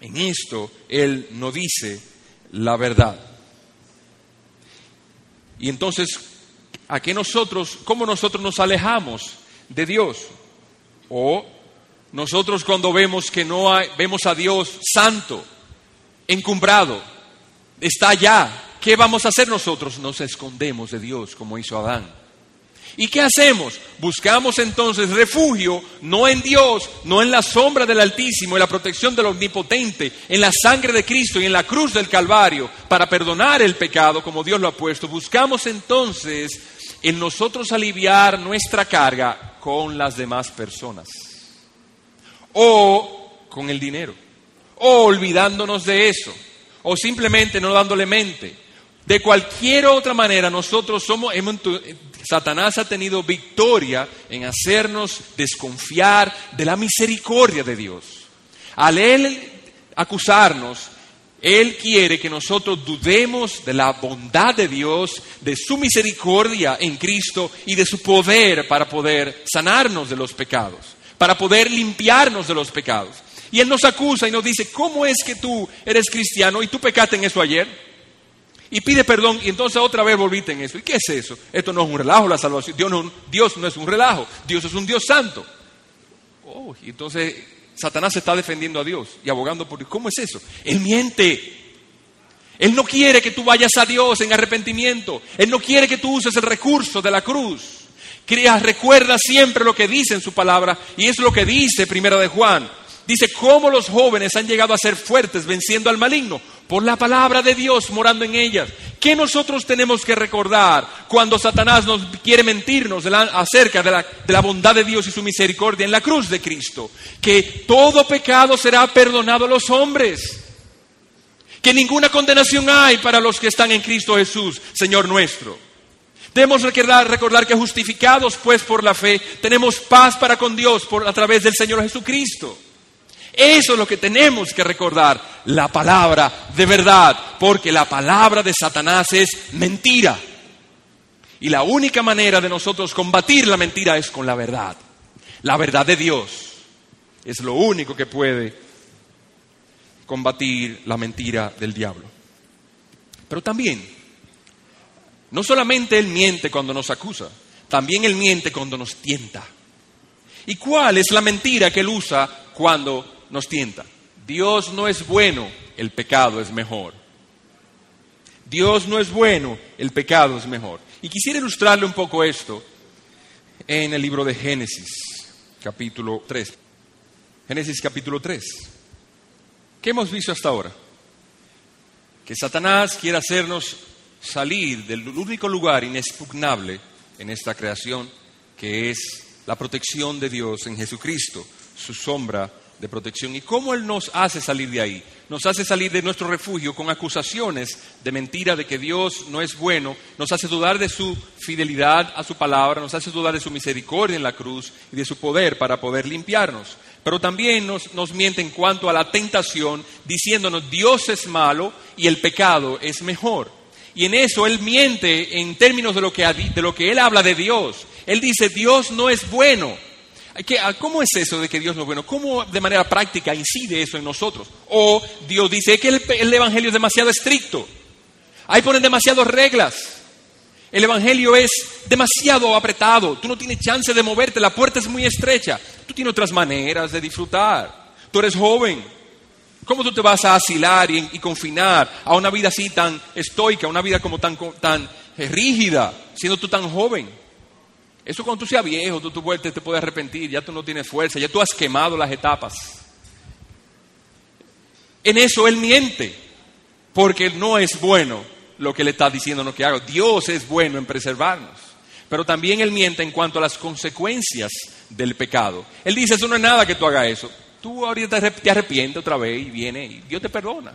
En esto él no dice la verdad. Y entonces, ¿a qué nosotros, cómo nosotros nos alejamos de Dios? O nosotros cuando vemos que no hay, vemos a Dios santo, encumbrado, está allá, ¿qué vamos a hacer nosotros? Nos escondemos de Dios como hizo Adán. ¿Y qué hacemos? Buscamos entonces refugio no en Dios, no en la sombra del Altísimo, en la protección del Omnipotente, en la sangre de Cristo y en la cruz del Calvario para perdonar el pecado como Dios lo ha puesto. Buscamos entonces en nosotros aliviar nuestra carga con las demás personas o con el dinero o olvidándonos de eso o simplemente no dándole mente. De cualquier otra manera, nosotros somos, Satanás ha tenido victoria en hacernos desconfiar de la misericordia de Dios. Al él acusarnos, él quiere que nosotros dudemos de la bondad de Dios, de su misericordia en Cristo y de su poder para poder sanarnos de los pecados, para poder limpiarnos de los pecados. Y Él nos acusa y nos dice, ¿cómo es que tú eres cristiano y tú pecaste en eso ayer? Y pide perdón y entonces otra vez volviste en eso. ¿Y qué es eso? Esto no es un relajo, la salvación. Dios no, Dios no es un relajo, Dios es un Dios santo. Oh, y entonces Satanás está defendiendo a Dios y abogando por Dios. ¿Cómo es eso? Él miente. Él no quiere que tú vayas a Dios en arrepentimiento. Él no quiere que tú uses el recurso de la cruz. Crea, recuerda siempre lo que dice en su palabra y es lo que dice Primera de Juan. Dice cómo los jóvenes han llegado a ser fuertes venciendo al maligno por la palabra de Dios morando en ellas. ¿Qué nosotros tenemos que recordar cuando Satanás nos quiere mentirnos acerca de la, bondad de Dios y su misericordia en la cruz de Cristo? Que todo pecado será perdonado a los hombres. Que ninguna condenación hay para los que están en Cristo Jesús, Señor nuestro. Debemos recordar, recordar que justificados pues por la fe, tenemos paz para con Dios por, a través del Señor Jesucristo. Eso es lo que tenemos que recordar, la palabra de verdad, porque la palabra de Satanás es mentira. Y la única manera de nosotros combatir la mentira es con la verdad. La verdad de Dios es lo único que puede combatir la mentira del diablo. Pero también, no solamente Él miente cuando nos acusa, también Él miente cuando nos tienta. ¿Y cuál es la mentira que Él usa cuando nos tienta. Dios no es bueno, el pecado es mejor. Dios no es bueno, el pecado es mejor. Y quisiera ilustrarle un poco esto en el libro de Génesis, capítulo 3. Génesis capítulo 3. ¿Qué hemos visto hasta ahora? Que Satanás quiere hacernos salir del único lugar inexpugnable en esta creación, que es la protección de Dios en Jesucristo, su sombra de protección. ¿Y cómo Él nos hace salir de ahí? Nos hace salir de nuestro refugio con acusaciones de mentira, de que Dios no es bueno, nos hace dudar de su fidelidad a su palabra, nos hace dudar de su misericordia en la cruz y de su poder para poder limpiarnos. Pero también nos, nos miente en cuanto a la tentación, diciéndonos Dios es malo y el pecado es mejor. Y en eso Él miente en términos de lo que, de lo que Él habla de Dios. Él dice, Dios no es bueno. Ah, ¿Cómo es eso de que Dios no es bueno? ¿Cómo de manera práctica incide eso en nosotros? O Dios dice que el, Evangelio es demasiado estricto. Ahí ponen demasiadas reglas. El Evangelio es demasiado apretado. Tú no tienes chance de moverte. La puerta es muy estrecha. Tú tienes otras maneras de disfrutar. Tú eres joven. ¿Cómo tú te vas a asilar y, confinar a una vida así tan estoica, una vida como tan, tan eh, rígida, siendo tú tan joven? Eso cuando tú seas viejo, tú, tú te puedes arrepentir, ya tú no tienes fuerza, ya tú has quemado las etapas. En eso Él miente, porque no es bueno lo que le está diciendo lo que haga. Dios es bueno en preservarnos, pero también Él miente en cuanto a las consecuencias del pecado. Él dice, eso no es nada que tú hagas eso. Tú ahorita te arrepientes otra vez y viene y Dios te perdona.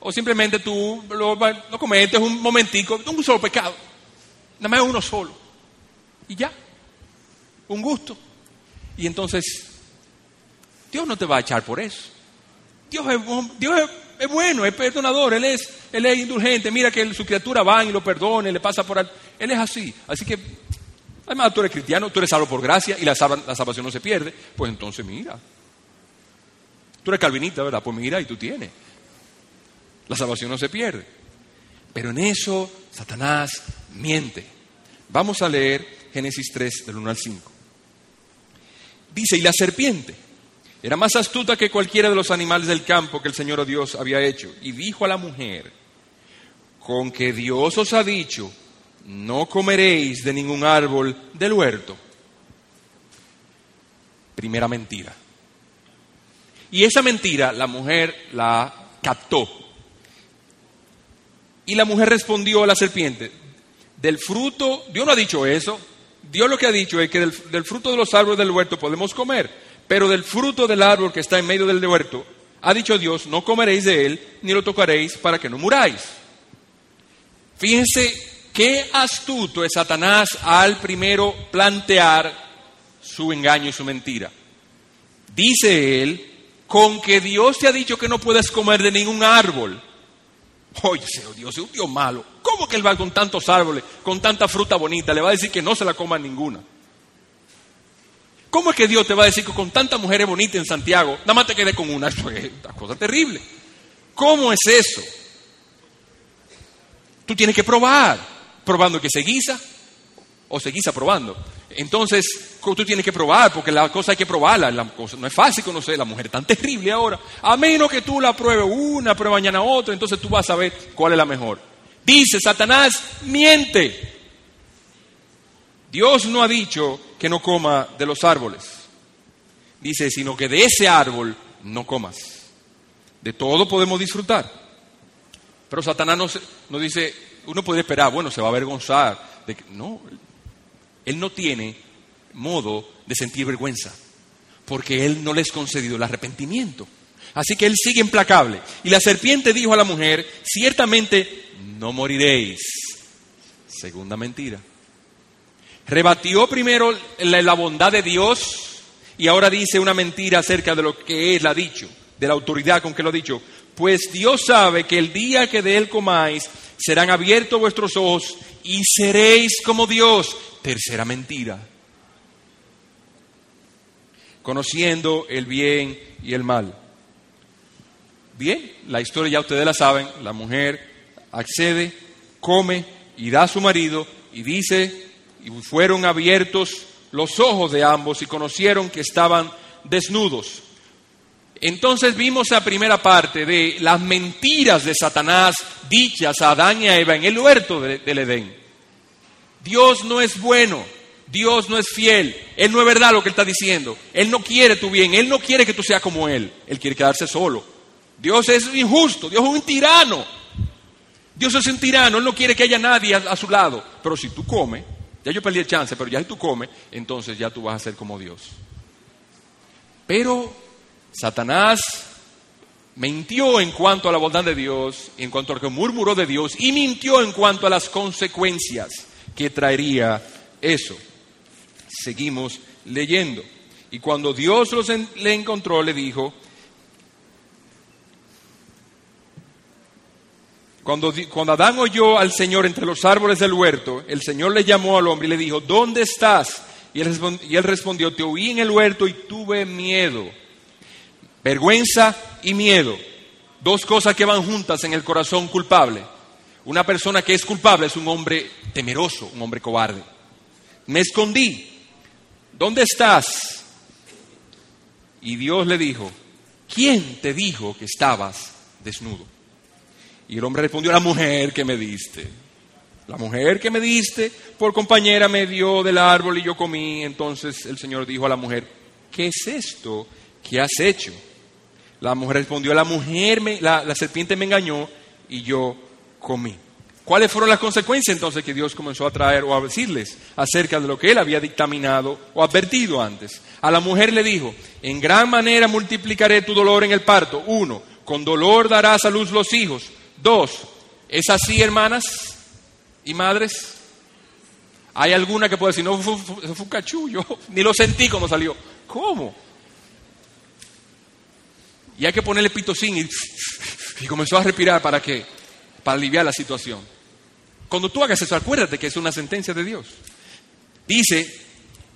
O simplemente tú lo, lo cometes un momentico, un solo pecado, nada más uno solo. Y ya. un gusto. Y entonces, Dios no te va a echar por eso. Dios es, Dios es, bueno, es perdonador, Él es, él es indulgente. Mira que su criatura va y lo perdone, le pasa por... Él es así. Así que, además tú eres cristiano, tú eres salvo por gracia y la, la salvación no se pierde. Pues entonces mira. Tú eres calvinista, ¿verdad? Pues mira y tú tienes. La salvación no se pierde. Pero en eso Satanás miente. Vamos a leer Génesis 3 del 1 al 5. Dice, y la serpiente era más astuta que cualquiera de los animales del campo que el Señor Dios había hecho. Y dijo a la mujer, con que Dios os ha dicho, no comeréis de ningún árbol del huerto. Primera mentira. Y esa mentira la mujer la captó. Y la mujer respondió a la serpiente, del fruto, Dios no ha dicho eso, Dios lo que ha dicho es que del, fruto de los árboles del huerto podemos comer, pero del fruto del árbol que está en medio del huerto, ha dicho Dios, no comeréis de él, ni lo tocaréis para que no muráis. Fíjense qué astuto es Satanás al primero plantear su engaño y su mentira. Dice él, con que Dios te ha dicho que no puedes comer de ningún árbol. Oye, Dios es un Dios malo. ¿Cómo que él va con tantos árboles, con tanta fruta bonita? Le va a decir que no se la coma ninguna. ¿Cómo es que Dios te va a decir que con tantas mujeres bonitas en Santiago, nada más te quede con una? Eso es una cosa terrible. ¿Cómo es eso? Tú tienes que probar, probando que se guisa o se guisa probando. Entonces, tú tienes que probar, porque la cosa hay que probarla. No es fácil conocer la mujer tan terrible ahora. A menos que tú la pruebes una, prueba mañana otra, entonces tú vas a ver cuál es la mejor. Dice Satanás, miente. Dios no ha dicho que no coma de los árboles. Dice, sino que de ese árbol no comas. De todo podemos disfrutar. Pero Satanás nos, dice, uno puede esperar, bueno, se va a avergonzar. De que, no, él no tiene modo de sentir vergüenza, porque él no les ha concedido el arrepentimiento. Así que él sigue implacable. Y la serpiente dijo a la mujer, ciertamente no moriréis. Segunda mentira. Rebatió primero la, bondad de Dios y ahora dice una mentira acerca de lo que él ha dicho, de la autoridad con que lo ha dicho. Pues Dios sabe que el día que de él comáis serán abiertos vuestros ojos y seréis como Dios. Tercera mentira. Conociendo el bien y el mal. Bien, la historia ya ustedes la saben, la mujer accede, come y da a su marido y dice, y fueron abiertos los ojos de ambos y conocieron que estaban desnudos. Entonces vimos la primera parte de las mentiras de Satanás dichas a Adán y a Eva en el huerto del Edén. Dios no es bueno, Dios no es fiel, Él no es verdad lo que Él está diciendo, Él no quiere tu bien, Él no quiere que tú seas como Él, Él quiere quedarse solo. Dios es injusto, Dios es un tirano, Dios es un tirano, Él no quiere que haya nadie a, su lado. Pero si tú comes, ya yo perdí el chance, pero ya si tú comes, entonces ya tú vas a ser como Dios. Pero Satanás mintió en cuanto a la bondad de Dios, en cuanto a que murmuró de Dios, y mintió en cuanto a las consecuencias que traería eso. Seguimos leyendo. Y cuando Dios los le encontró, le dijo, Cuando, Adán oyó al Señor entre los árboles del huerto, el Señor le llamó al hombre y le dijo, ¿dónde estás? Y él, respondió, te oí en el huerto y tuve miedo. Vergüenza y miedo. Dos cosas que van juntas en el corazón culpable. Una persona que es culpable es un hombre temeroso, un hombre cobarde. Me escondí. ¿Dónde estás? Y Dios le dijo, ¿quién te dijo que estabas desnudo? Y el hombre respondió, la mujer que me diste. La mujer que me diste por compañera me dio del árbol y yo comí. Entonces el Señor dijo a la mujer, ¿qué es esto que has hecho? La mujer respondió, la mujer, me, la, la serpiente me engañó y yo comí. ¿Cuáles fueron las consecuencias entonces que Dios comenzó a traer o a decirles acerca de lo que él había dictaminado o advertido antes? A la mujer le dijo, en gran manera multiplicaré tu dolor en el parto. Uno, con dolor darás a luz los hijos. Dos, ¿es así, hermanas y madres? Hay alguna que puede decir, no, fue, un cachullo, ni lo sentí cuando salió. ¿Cómo? Y hay que ponerle pitocín y, y comenzó a respirar para que, para aliviar la situación. Cuando tú hagas eso, acuérdate que es una sentencia de Dios. Dice,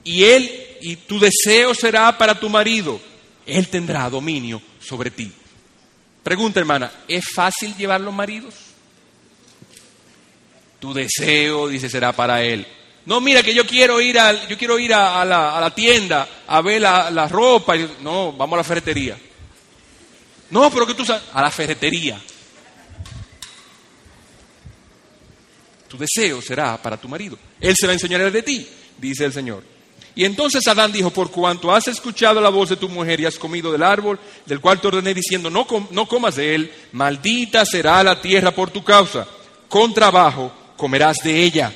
y él, y tu deseo será para tu marido, él tendrá dominio sobre ti. Pregunta, hermana, ¿es fácil llevar los maridos? Tu deseo, dice, será para él. No, mira que yo quiero ir a, yo quiero ir a, la, a la tienda a ver la, la ropa. No, vamos a la ferretería. No, pero que tú sabes, a la ferretería. Tu deseo será para tu marido. Él se va a enseñar de ti, dice el Señor. Y entonces Adán dijo, por cuanto has escuchado la voz de tu mujer y has comido del árbol, del cual te ordené diciendo, no, com no comas de él, maldita será la tierra por tu causa. Con trabajo comerás de ella.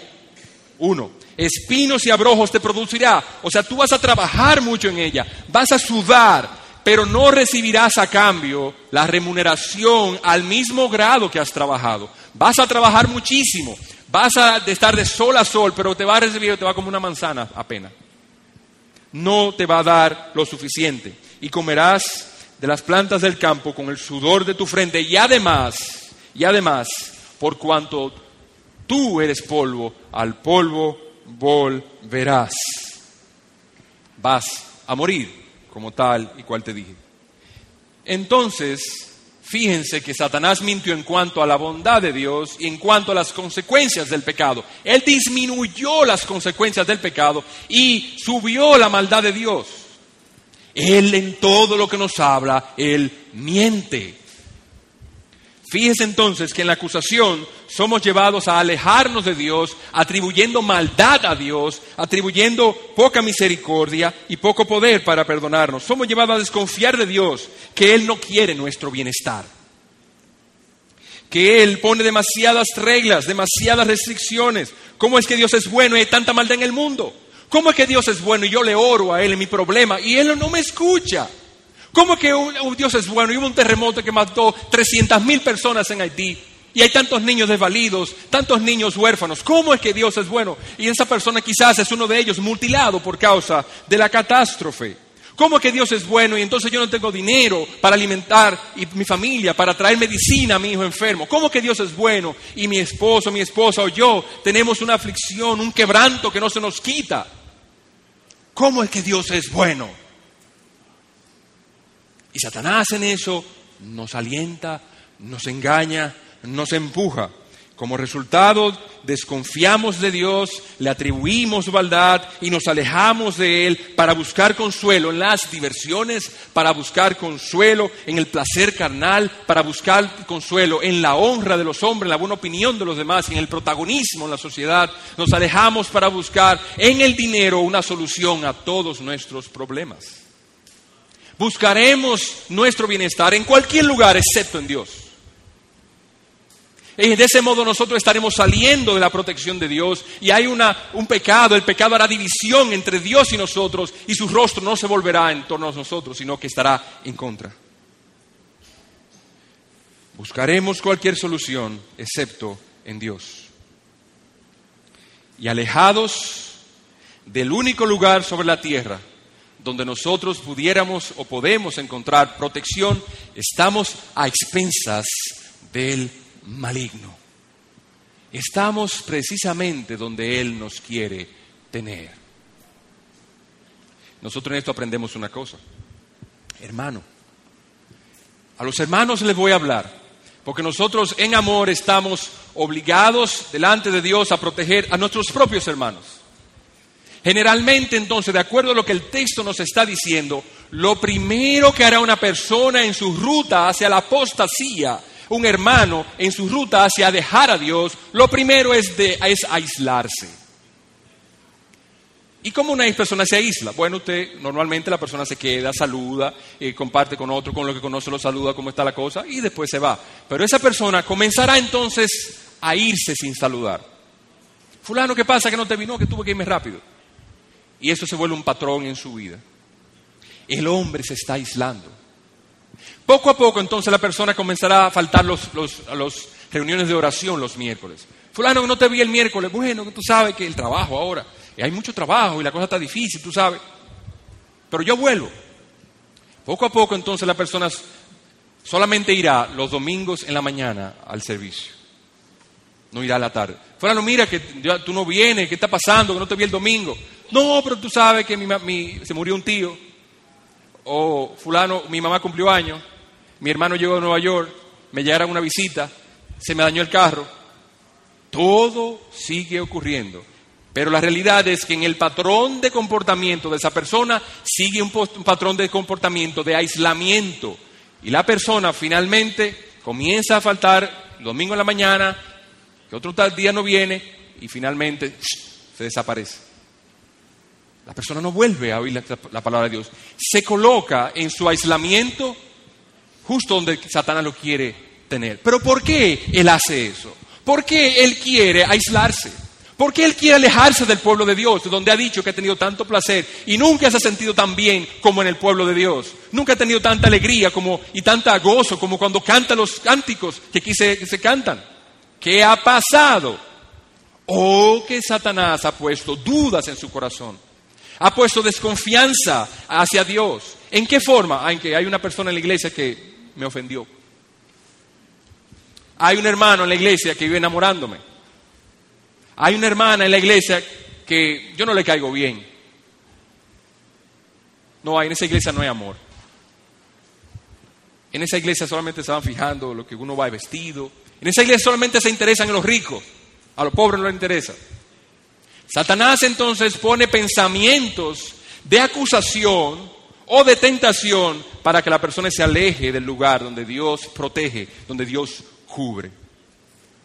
Uno, espinos y abrojos te producirá. O sea, tú vas a trabajar mucho en ella, vas a sudar, pero no recibirás a cambio la remuneración al mismo grado que has trabajado. Vas a trabajar muchísimo, vas a estar de sol a sol, pero te va a recibir, te va como una manzana apenas. No te va a dar lo suficiente. Y comerás de las plantas del campo con el sudor de tu frente. Y además, y además, por cuanto tú eres polvo, al polvo volverás. Vas a morir, como tal y cual te dije. Entonces, Fíjense que Satanás mintió en cuanto a la bondad de Dios y en cuanto a las consecuencias del pecado. Él disminuyó las consecuencias del pecado y subió la maldad de Dios. Él en todo lo que nos habla, Él miente. Fíjese entonces que en la acusación somos llevados a alejarnos de Dios, atribuyendo maldad a Dios, atribuyendo poca misericordia y poco poder para perdonarnos. Somos llevados a desconfiar de Dios, que Él no quiere nuestro bienestar. Que Él pone demasiadas reglas, demasiadas restricciones. ¿Cómo es que Dios es bueno y hay tanta maldad en el mundo? ¿Cómo es que Dios es bueno y yo le oro a Él en mi problema y Él no me escucha? ¿Cómo que un, Dios es bueno y hubo un terremoto que mató 300 mil personas en Haití? Y hay tantos niños desvalidos, tantos niños huérfanos. ¿Cómo es que Dios es bueno? Y esa persona quizás es uno de ellos mutilado por causa de la catástrofe. ¿Cómo es que Dios es bueno y entonces yo no tengo dinero para alimentar y mi familia, para traer medicina a mi hijo enfermo? ¿Cómo es que Dios es bueno y mi esposo, mi esposa o yo tenemos una aflicción, un quebranto que no se nos quita? ¿Cómo es que Dios es bueno? Y Satanás en eso nos alienta, nos engaña, nos empuja. Como resultado, desconfiamos de Dios, le atribuimos maldad y nos alejamos de Él para buscar consuelo en las diversiones, para buscar consuelo en el placer carnal, para buscar consuelo en la honra de los hombres, en la buena opinión de los demás, en el protagonismo en la sociedad. Nos alejamos para buscar en el dinero una solución a todos nuestros problemas. Buscaremos nuestro bienestar en cualquier lugar excepto en Dios. Y de ese modo nosotros estaremos saliendo de la protección de Dios y hay una, un pecado, el pecado hará división entre Dios y nosotros y su rostro no se volverá en torno a nosotros, sino que estará en contra. Buscaremos cualquier solución excepto en Dios. Y alejados del único lugar sobre la tierra donde nosotros pudiéramos o podemos encontrar protección, estamos a expensas del maligno. Estamos precisamente donde Él nos quiere tener. Nosotros en esto aprendemos una cosa. Hermano, a los hermanos les voy a hablar, porque nosotros en amor estamos obligados delante de Dios a proteger a nuestros propios hermanos. Generalmente, entonces, de acuerdo a lo que el texto nos está diciendo, lo primero que hará una persona en su ruta hacia la apostasía, un hermano en su ruta hacia dejar a Dios, lo primero es, de, es aislarse. ¿Y cómo una persona se aísla? Bueno, usted normalmente la persona se queda, saluda, eh, comparte con otro, con lo que conoce lo saluda, cómo está la cosa, y después se va. Pero esa persona comenzará entonces a irse sin saludar. Fulano, ¿qué pasa que no te vino? Que tuve que irme rápido. Y eso se vuelve un patrón en su vida. El hombre se está aislando. Poco a poco entonces la persona comenzará a faltar los, a las reuniones de oración los miércoles. Fulano, no te vi el miércoles. Bueno, tú sabes que el trabajo ahora, hay mucho trabajo y la cosa está difícil, tú sabes. Pero yo vuelvo. Poco a poco entonces la persona solamente irá los domingos en la mañana al servicio. No irá a la tarde. Fulano, mira que tú no vienes, ¿qué está pasando? Que no te vi el domingo. No, pero tú sabes que mi, se murió un tío. O fulano, mi mamá cumplió años. Mi hermano llegó de Nueva York. Me llegaron una visita. Se me dañó el carro. Todo sigue ocurriendo. Pero la realidad es que en el patrón de comportamiento de esa persona sigue un, patrón de comportamiento de aislamiento. Y la persona finalmente comienza a faltar domingo en la mañana, que otro tal día no viene y finalmente se desaparece. La persona no vuelve a oír la, palabra de Dios. Se coloca en su aislamiento justo donde Satanás lo quiere tener. Pero ¿por qué él hace eso? ¿Por qué él quiere aislarse? ¿Por qué él quiere alejarse del pueblo de Dios, donde ha dicho que ha tenido tanto placer y nunca se ha sentido tan bien como en el pueblo de Dios? Nunca ha tenido tanta alegría como, y tanta gozo como cuando canta los cánticos que aquí se, se cantan. ¿Qué ha pasado? O que Satanás ha puesto dudas en su corazón, ha puesto desconfianza hacia Dios. ¿En qué forma? Ah, en que hay una persona en la iglesia que me ofendió. Hay un hermano en la iglesia que vive enamorándome. Hay una hermana en la iglesia que yo no le caigo bien. No, en esa iglesia no hay amor. En esa iglesia solamente se van fijando lo que uno va vestido, en esa iglesia solamente se interesan en los ricos, a los pobres no les interesa. Satanás entonces pone pensamientos de acusación o de tentación para que la persona se aleje del lugar donde Dios protege, donde Dios cubre.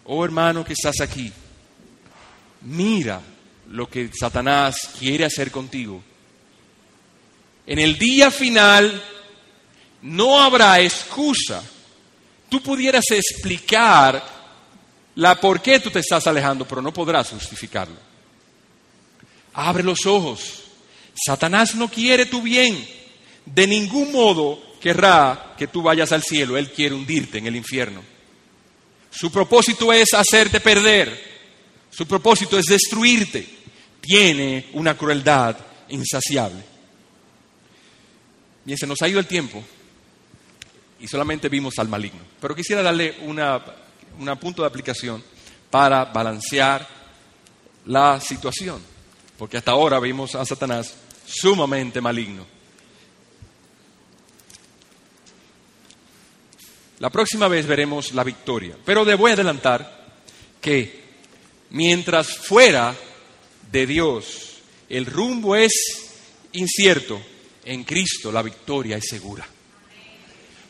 Oh hermano que estás aquí, mira lo que Satanás quiere hacer contigo. En el día final no habrá excusa tú pudieras explicar la por qué tú te estás alejando, pero no podrás justificarlo. Abre los ojos. Satanás no quiere tu bien. De ningún modo querrá que tú vayas al cielo. Él quiere hundirte en el infierno. Su propósito es hacerte perder. Su propósito es destruirte. Tiene una crueldad insaciable. Bien, se nos ha ido el tiempo y solamente vimos al maligno. Pero quisiera darle un punto de aplicación para balancear la situación, porque hasta ahora vimos a Satanás sumamente maligno. La próxima vez veremos la victoria, pero a adelantar que mientras fuera de Dios el rumbo es incierto, en Cristo la victoria es segura.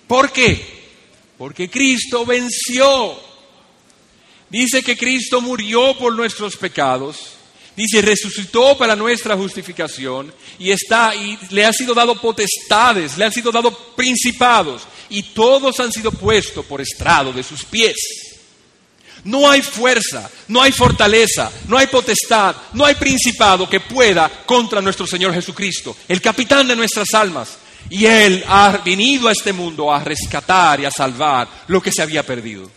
¿Por qué? Porque Cristo venció. Dice que Cristo murió por nuestros pecados. Dice, resucitó para nuestra justificación y está y le ha sido dado potestades, le han sido dado principados y todos han sido puestos por estrado de sus pies. No hay fuerza, no hay fortaleza, no hay potestad, no hay principado que pueda contra nuestro Señor Jesucristo, el capitán de nuestras almas, y Él ha venido a este mundo a rescatar y a salvar lo que se había perdido.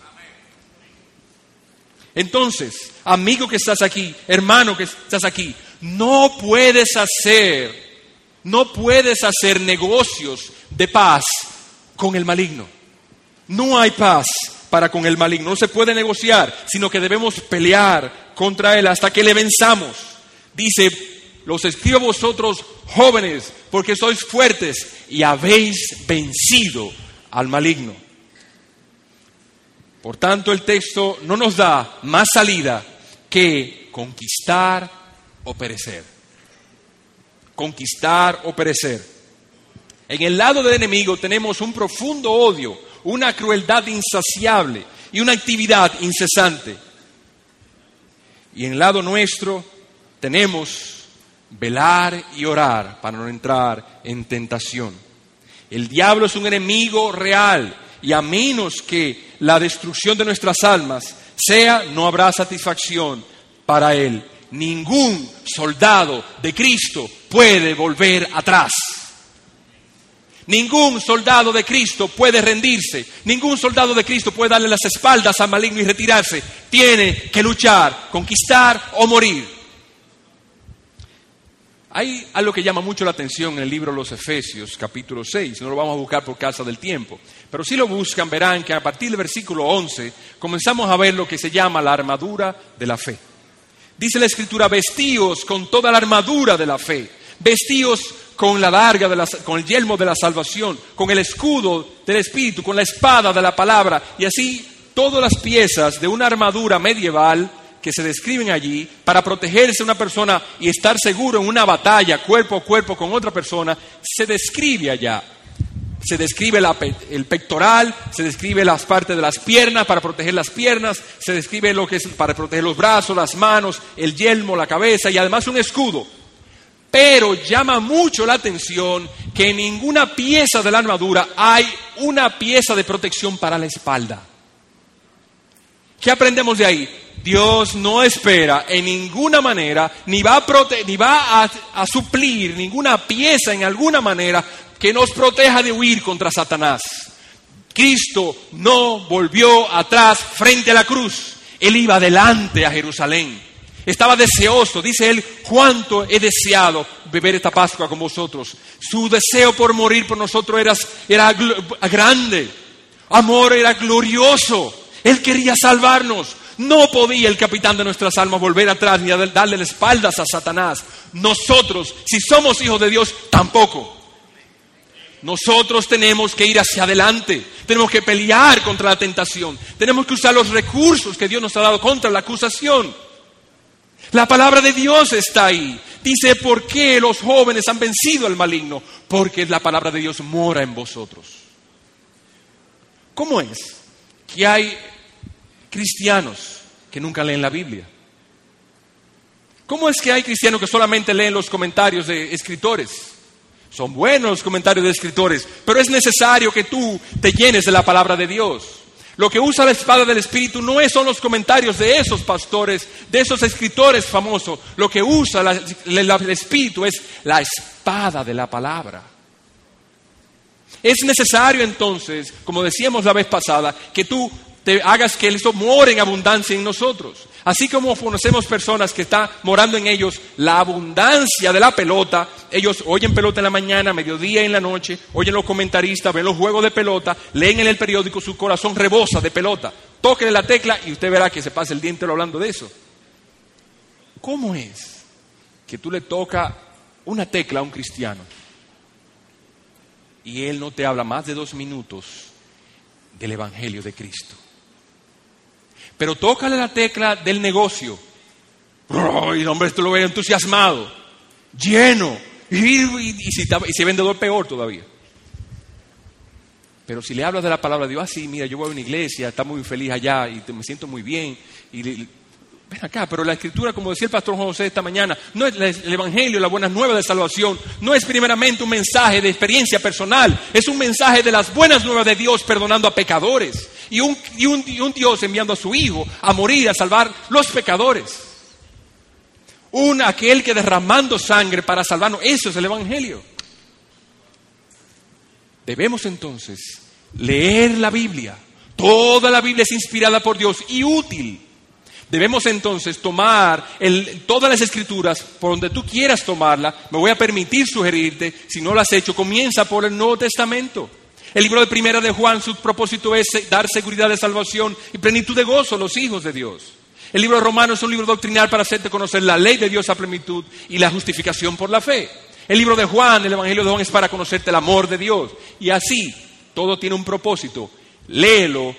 Entonces, amigo que estás aquí, hermano que estás aquí, no puedes hacer, no puedes hacer negocios de paz con el maligno. No hay paz para con el maligno. No se puede negociar, sino que debemos pelear contra él hasta que le venzamos. Dice, los escribo a vosotros jóvenes, porque sois fuertes y habéis vencido al maligno. Por tanto, el texto no nos da más salida conquistar o perecer. Conquistar o perecer. En el lado del enemigo tenemos un profundo odio, una crueldad insaciable y una actividad incesante. Y en el lado nuestro tenemos velar y orar para no entrar en tentación. El diablo es un enemigo real y a menos que la destrucción de nuestras almas sea, no habrá satisfacción para él. Ningún soldado de Cristo puede volver atrás. Ningún soldado de Cristo puede rendirse, ningún soldado de Cristo puede darle las espaldas al maligno y retirarse. Tiene que luchar, conquistar o morir. Hay algo que llama mucho la atención en el libro Los Efesios, capítulo 6. No lo vamos a buscar por causa del tiempo. Pero si lo buscan, verán que a partir del versículo 11 comenzamos a ver lo que se llama la armadura de la fe. Dice la Escritura, vestíos con toda la armadura de la fe. Vestíos con la larga, con el yelmo de la salvación, con el escudo del Espíritu, con la espada de la palabra. Y así todas las piezas de una armadura medieval que se describen allí para protegerse una persona y estar seguro en una batalla cuerpo a cuerpo con otra persona, se describe allá. Se describe el pectoral, se describe las partes de las piernas para proteger las piernas, se describe lo que es para proteger los brazos, las manos, el yelmo, la cabeza y además un escudo. Pero llama mucho la atención que en ninguna pieza de la armadura hay una pieza de protección para la espalda. ¿Qué aprendemos de ahí? Dios no espera en ninguna manera, ni va, a, a suplir ninguna pieza en alguna manera que nos proteja de huir contra Satanás. Cristo no volvió atrás frente a la cruz. Él iba adelante a Jerusalén. Estaba deseoso, dice él, cuánto he deseado beber esta Pascua con vosotros. Su deseo por morir por nosotros era, era grande. Amor era glorioso. Él quería salvarnos. No podía el capitán de nuestras almas volver atrás ni darle las espaldas a Satanás. Nosotros, si somos hijos de Dios, tampoco. Nosotros tenemos que ir hacia adelante, tenemos que pelear contra la tentación, tenemos que usar los recursos que Dios nos ha dado contra la acusación. La palabra de Dios está ahí. Dice, ¿por qué los jóvenes han vencido al maligno? Porque la palabra de Dios mora en vosotros. ¿Cómo es que hay cristianos que nunca leen la Biblia? ¿Cómo es que hay cristianos que solamente leen los comentarios de escritores? Son buenos los comentarios de escritores, pero es necesario que tú te llenes de la palabra de Dios. Lo que usa la espada del Espíritu no son los comentarios de esos pastores, de esos escritores famosos. Lo que usa el Espíritu es la espada de la palabra. Es necesario entonces, como decíamos la vez pasada, que tú te hagas que eso more en abundancia en nosotros. Así como conocemos personas que están morando en ellos la abundancia de la pelota, ellos oyen pelota en la mañana, mediodía y en la noche, oyen los comentaristas, ven los juegos de pelota, leen en el periódico, su corazón rebosa de pelota. Tóquele la tecla y usted verá que se pasa el día entero hablando de eso. ¿Cómo es que tú le tocas una tecla a un cristiano y él no te habla más de dos minutos del Evangelio de Cristo? Pero tócale la tecla del negocio. Y el hombre esto lo ve entusiasmado, lleno, y, si, y si vendedor peor todavía. Pero si le hablas de la palabra de Dios, ah, mira, yo voy a una iglesia, está muy feliz allá y me siento muy bien. Y ven acá, pero la escritura, como decía el pastor José esta mañana, no es el evangelio, la buena nueva de salvación, no es primeramente un mensaje de experiencia personal, es un mensaje de las buenas nuevas de Dios perdonando a pecadores y un, y un, Dios enviando a su Hijo a morir, a salvar los pecadores. Un aquel que derramando sangre para salvarnos, eso es el Evangelio. Debemos entonces leer la Biblia. Toda la Biblia es inspirada por Dios y útil. Debemos entonces tomar todas las escrituras por donde tú quieras tomarla. Me voy a permitir sugerirte, si no lo has hecho, comienza por el Nuevo Testamento. El libro de Primera de Juan, su propósito es dar seguridad de salvación y plenitud de gozo a los hijos de Dios. El libro de Romanos es un libro doctrinal para hacerte conocer la ley de Dios a plenitud y la justificación por la fe. El libro de Juan, el Evangelio de Juan es para conocerte el amor de Dios. Y así, todo tiene un propósito. Léelo,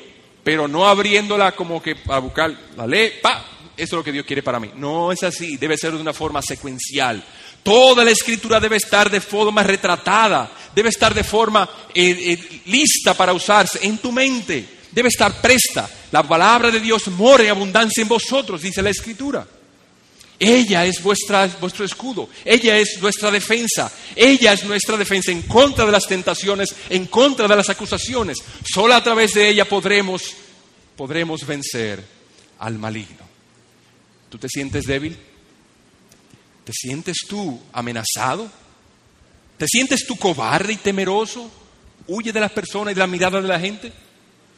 pero no abriéndola como que para buscar la ley, pa, eso es lo que Dios quiere para mí. No es así, debe ser de una forma secuencial. Toda la escritura debe estar de forma retratada, debe estar de forma eh, eh, lista para usarse en tu mente, debe estar presta. La palabra de Dios mora en abundancia en vosotros, dice la escritura. Ella es vuestra, vuestro escudo, ella es nuestra defensa, ella es nuestra defensa en contra de las tentaciones, en contra de las acusaciones. Solo a través de ella podremos, podremos vencer al maligno. ¿Tú te sientes débil? ¿Te sientes tú amenazado? ¿Te sientes tú cobarde y temeroso? ¿Huye de las personas y de la mirada de la gente?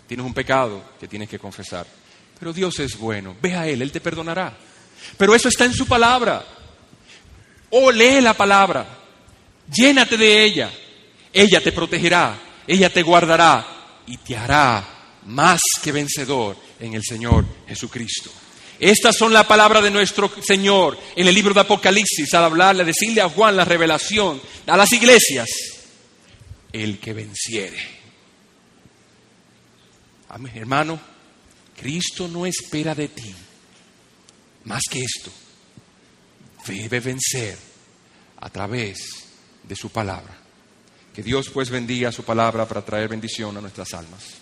Tienes un pecado que tienes que confesar. Pero Dios es bueno. Ve a Él, Él te perdonará. Pero eso está en su palabra. O lee la palabra. Llénate de ella. Ella te protegerá. Ella te guardará y te hará más que vencedor en el Señor Jesucristo. Estas son las palabras de nuestro Señor en el libro de Apocalipsis al hablarle, decirle a Juan la revelación a las iglesias. El que venciere. Amén, hermano, Cristo no espera de ti más que esto. Debe vencer a través de su palabra. Que Dios pues bendiga su palabra para traer bendición a nuestras almas.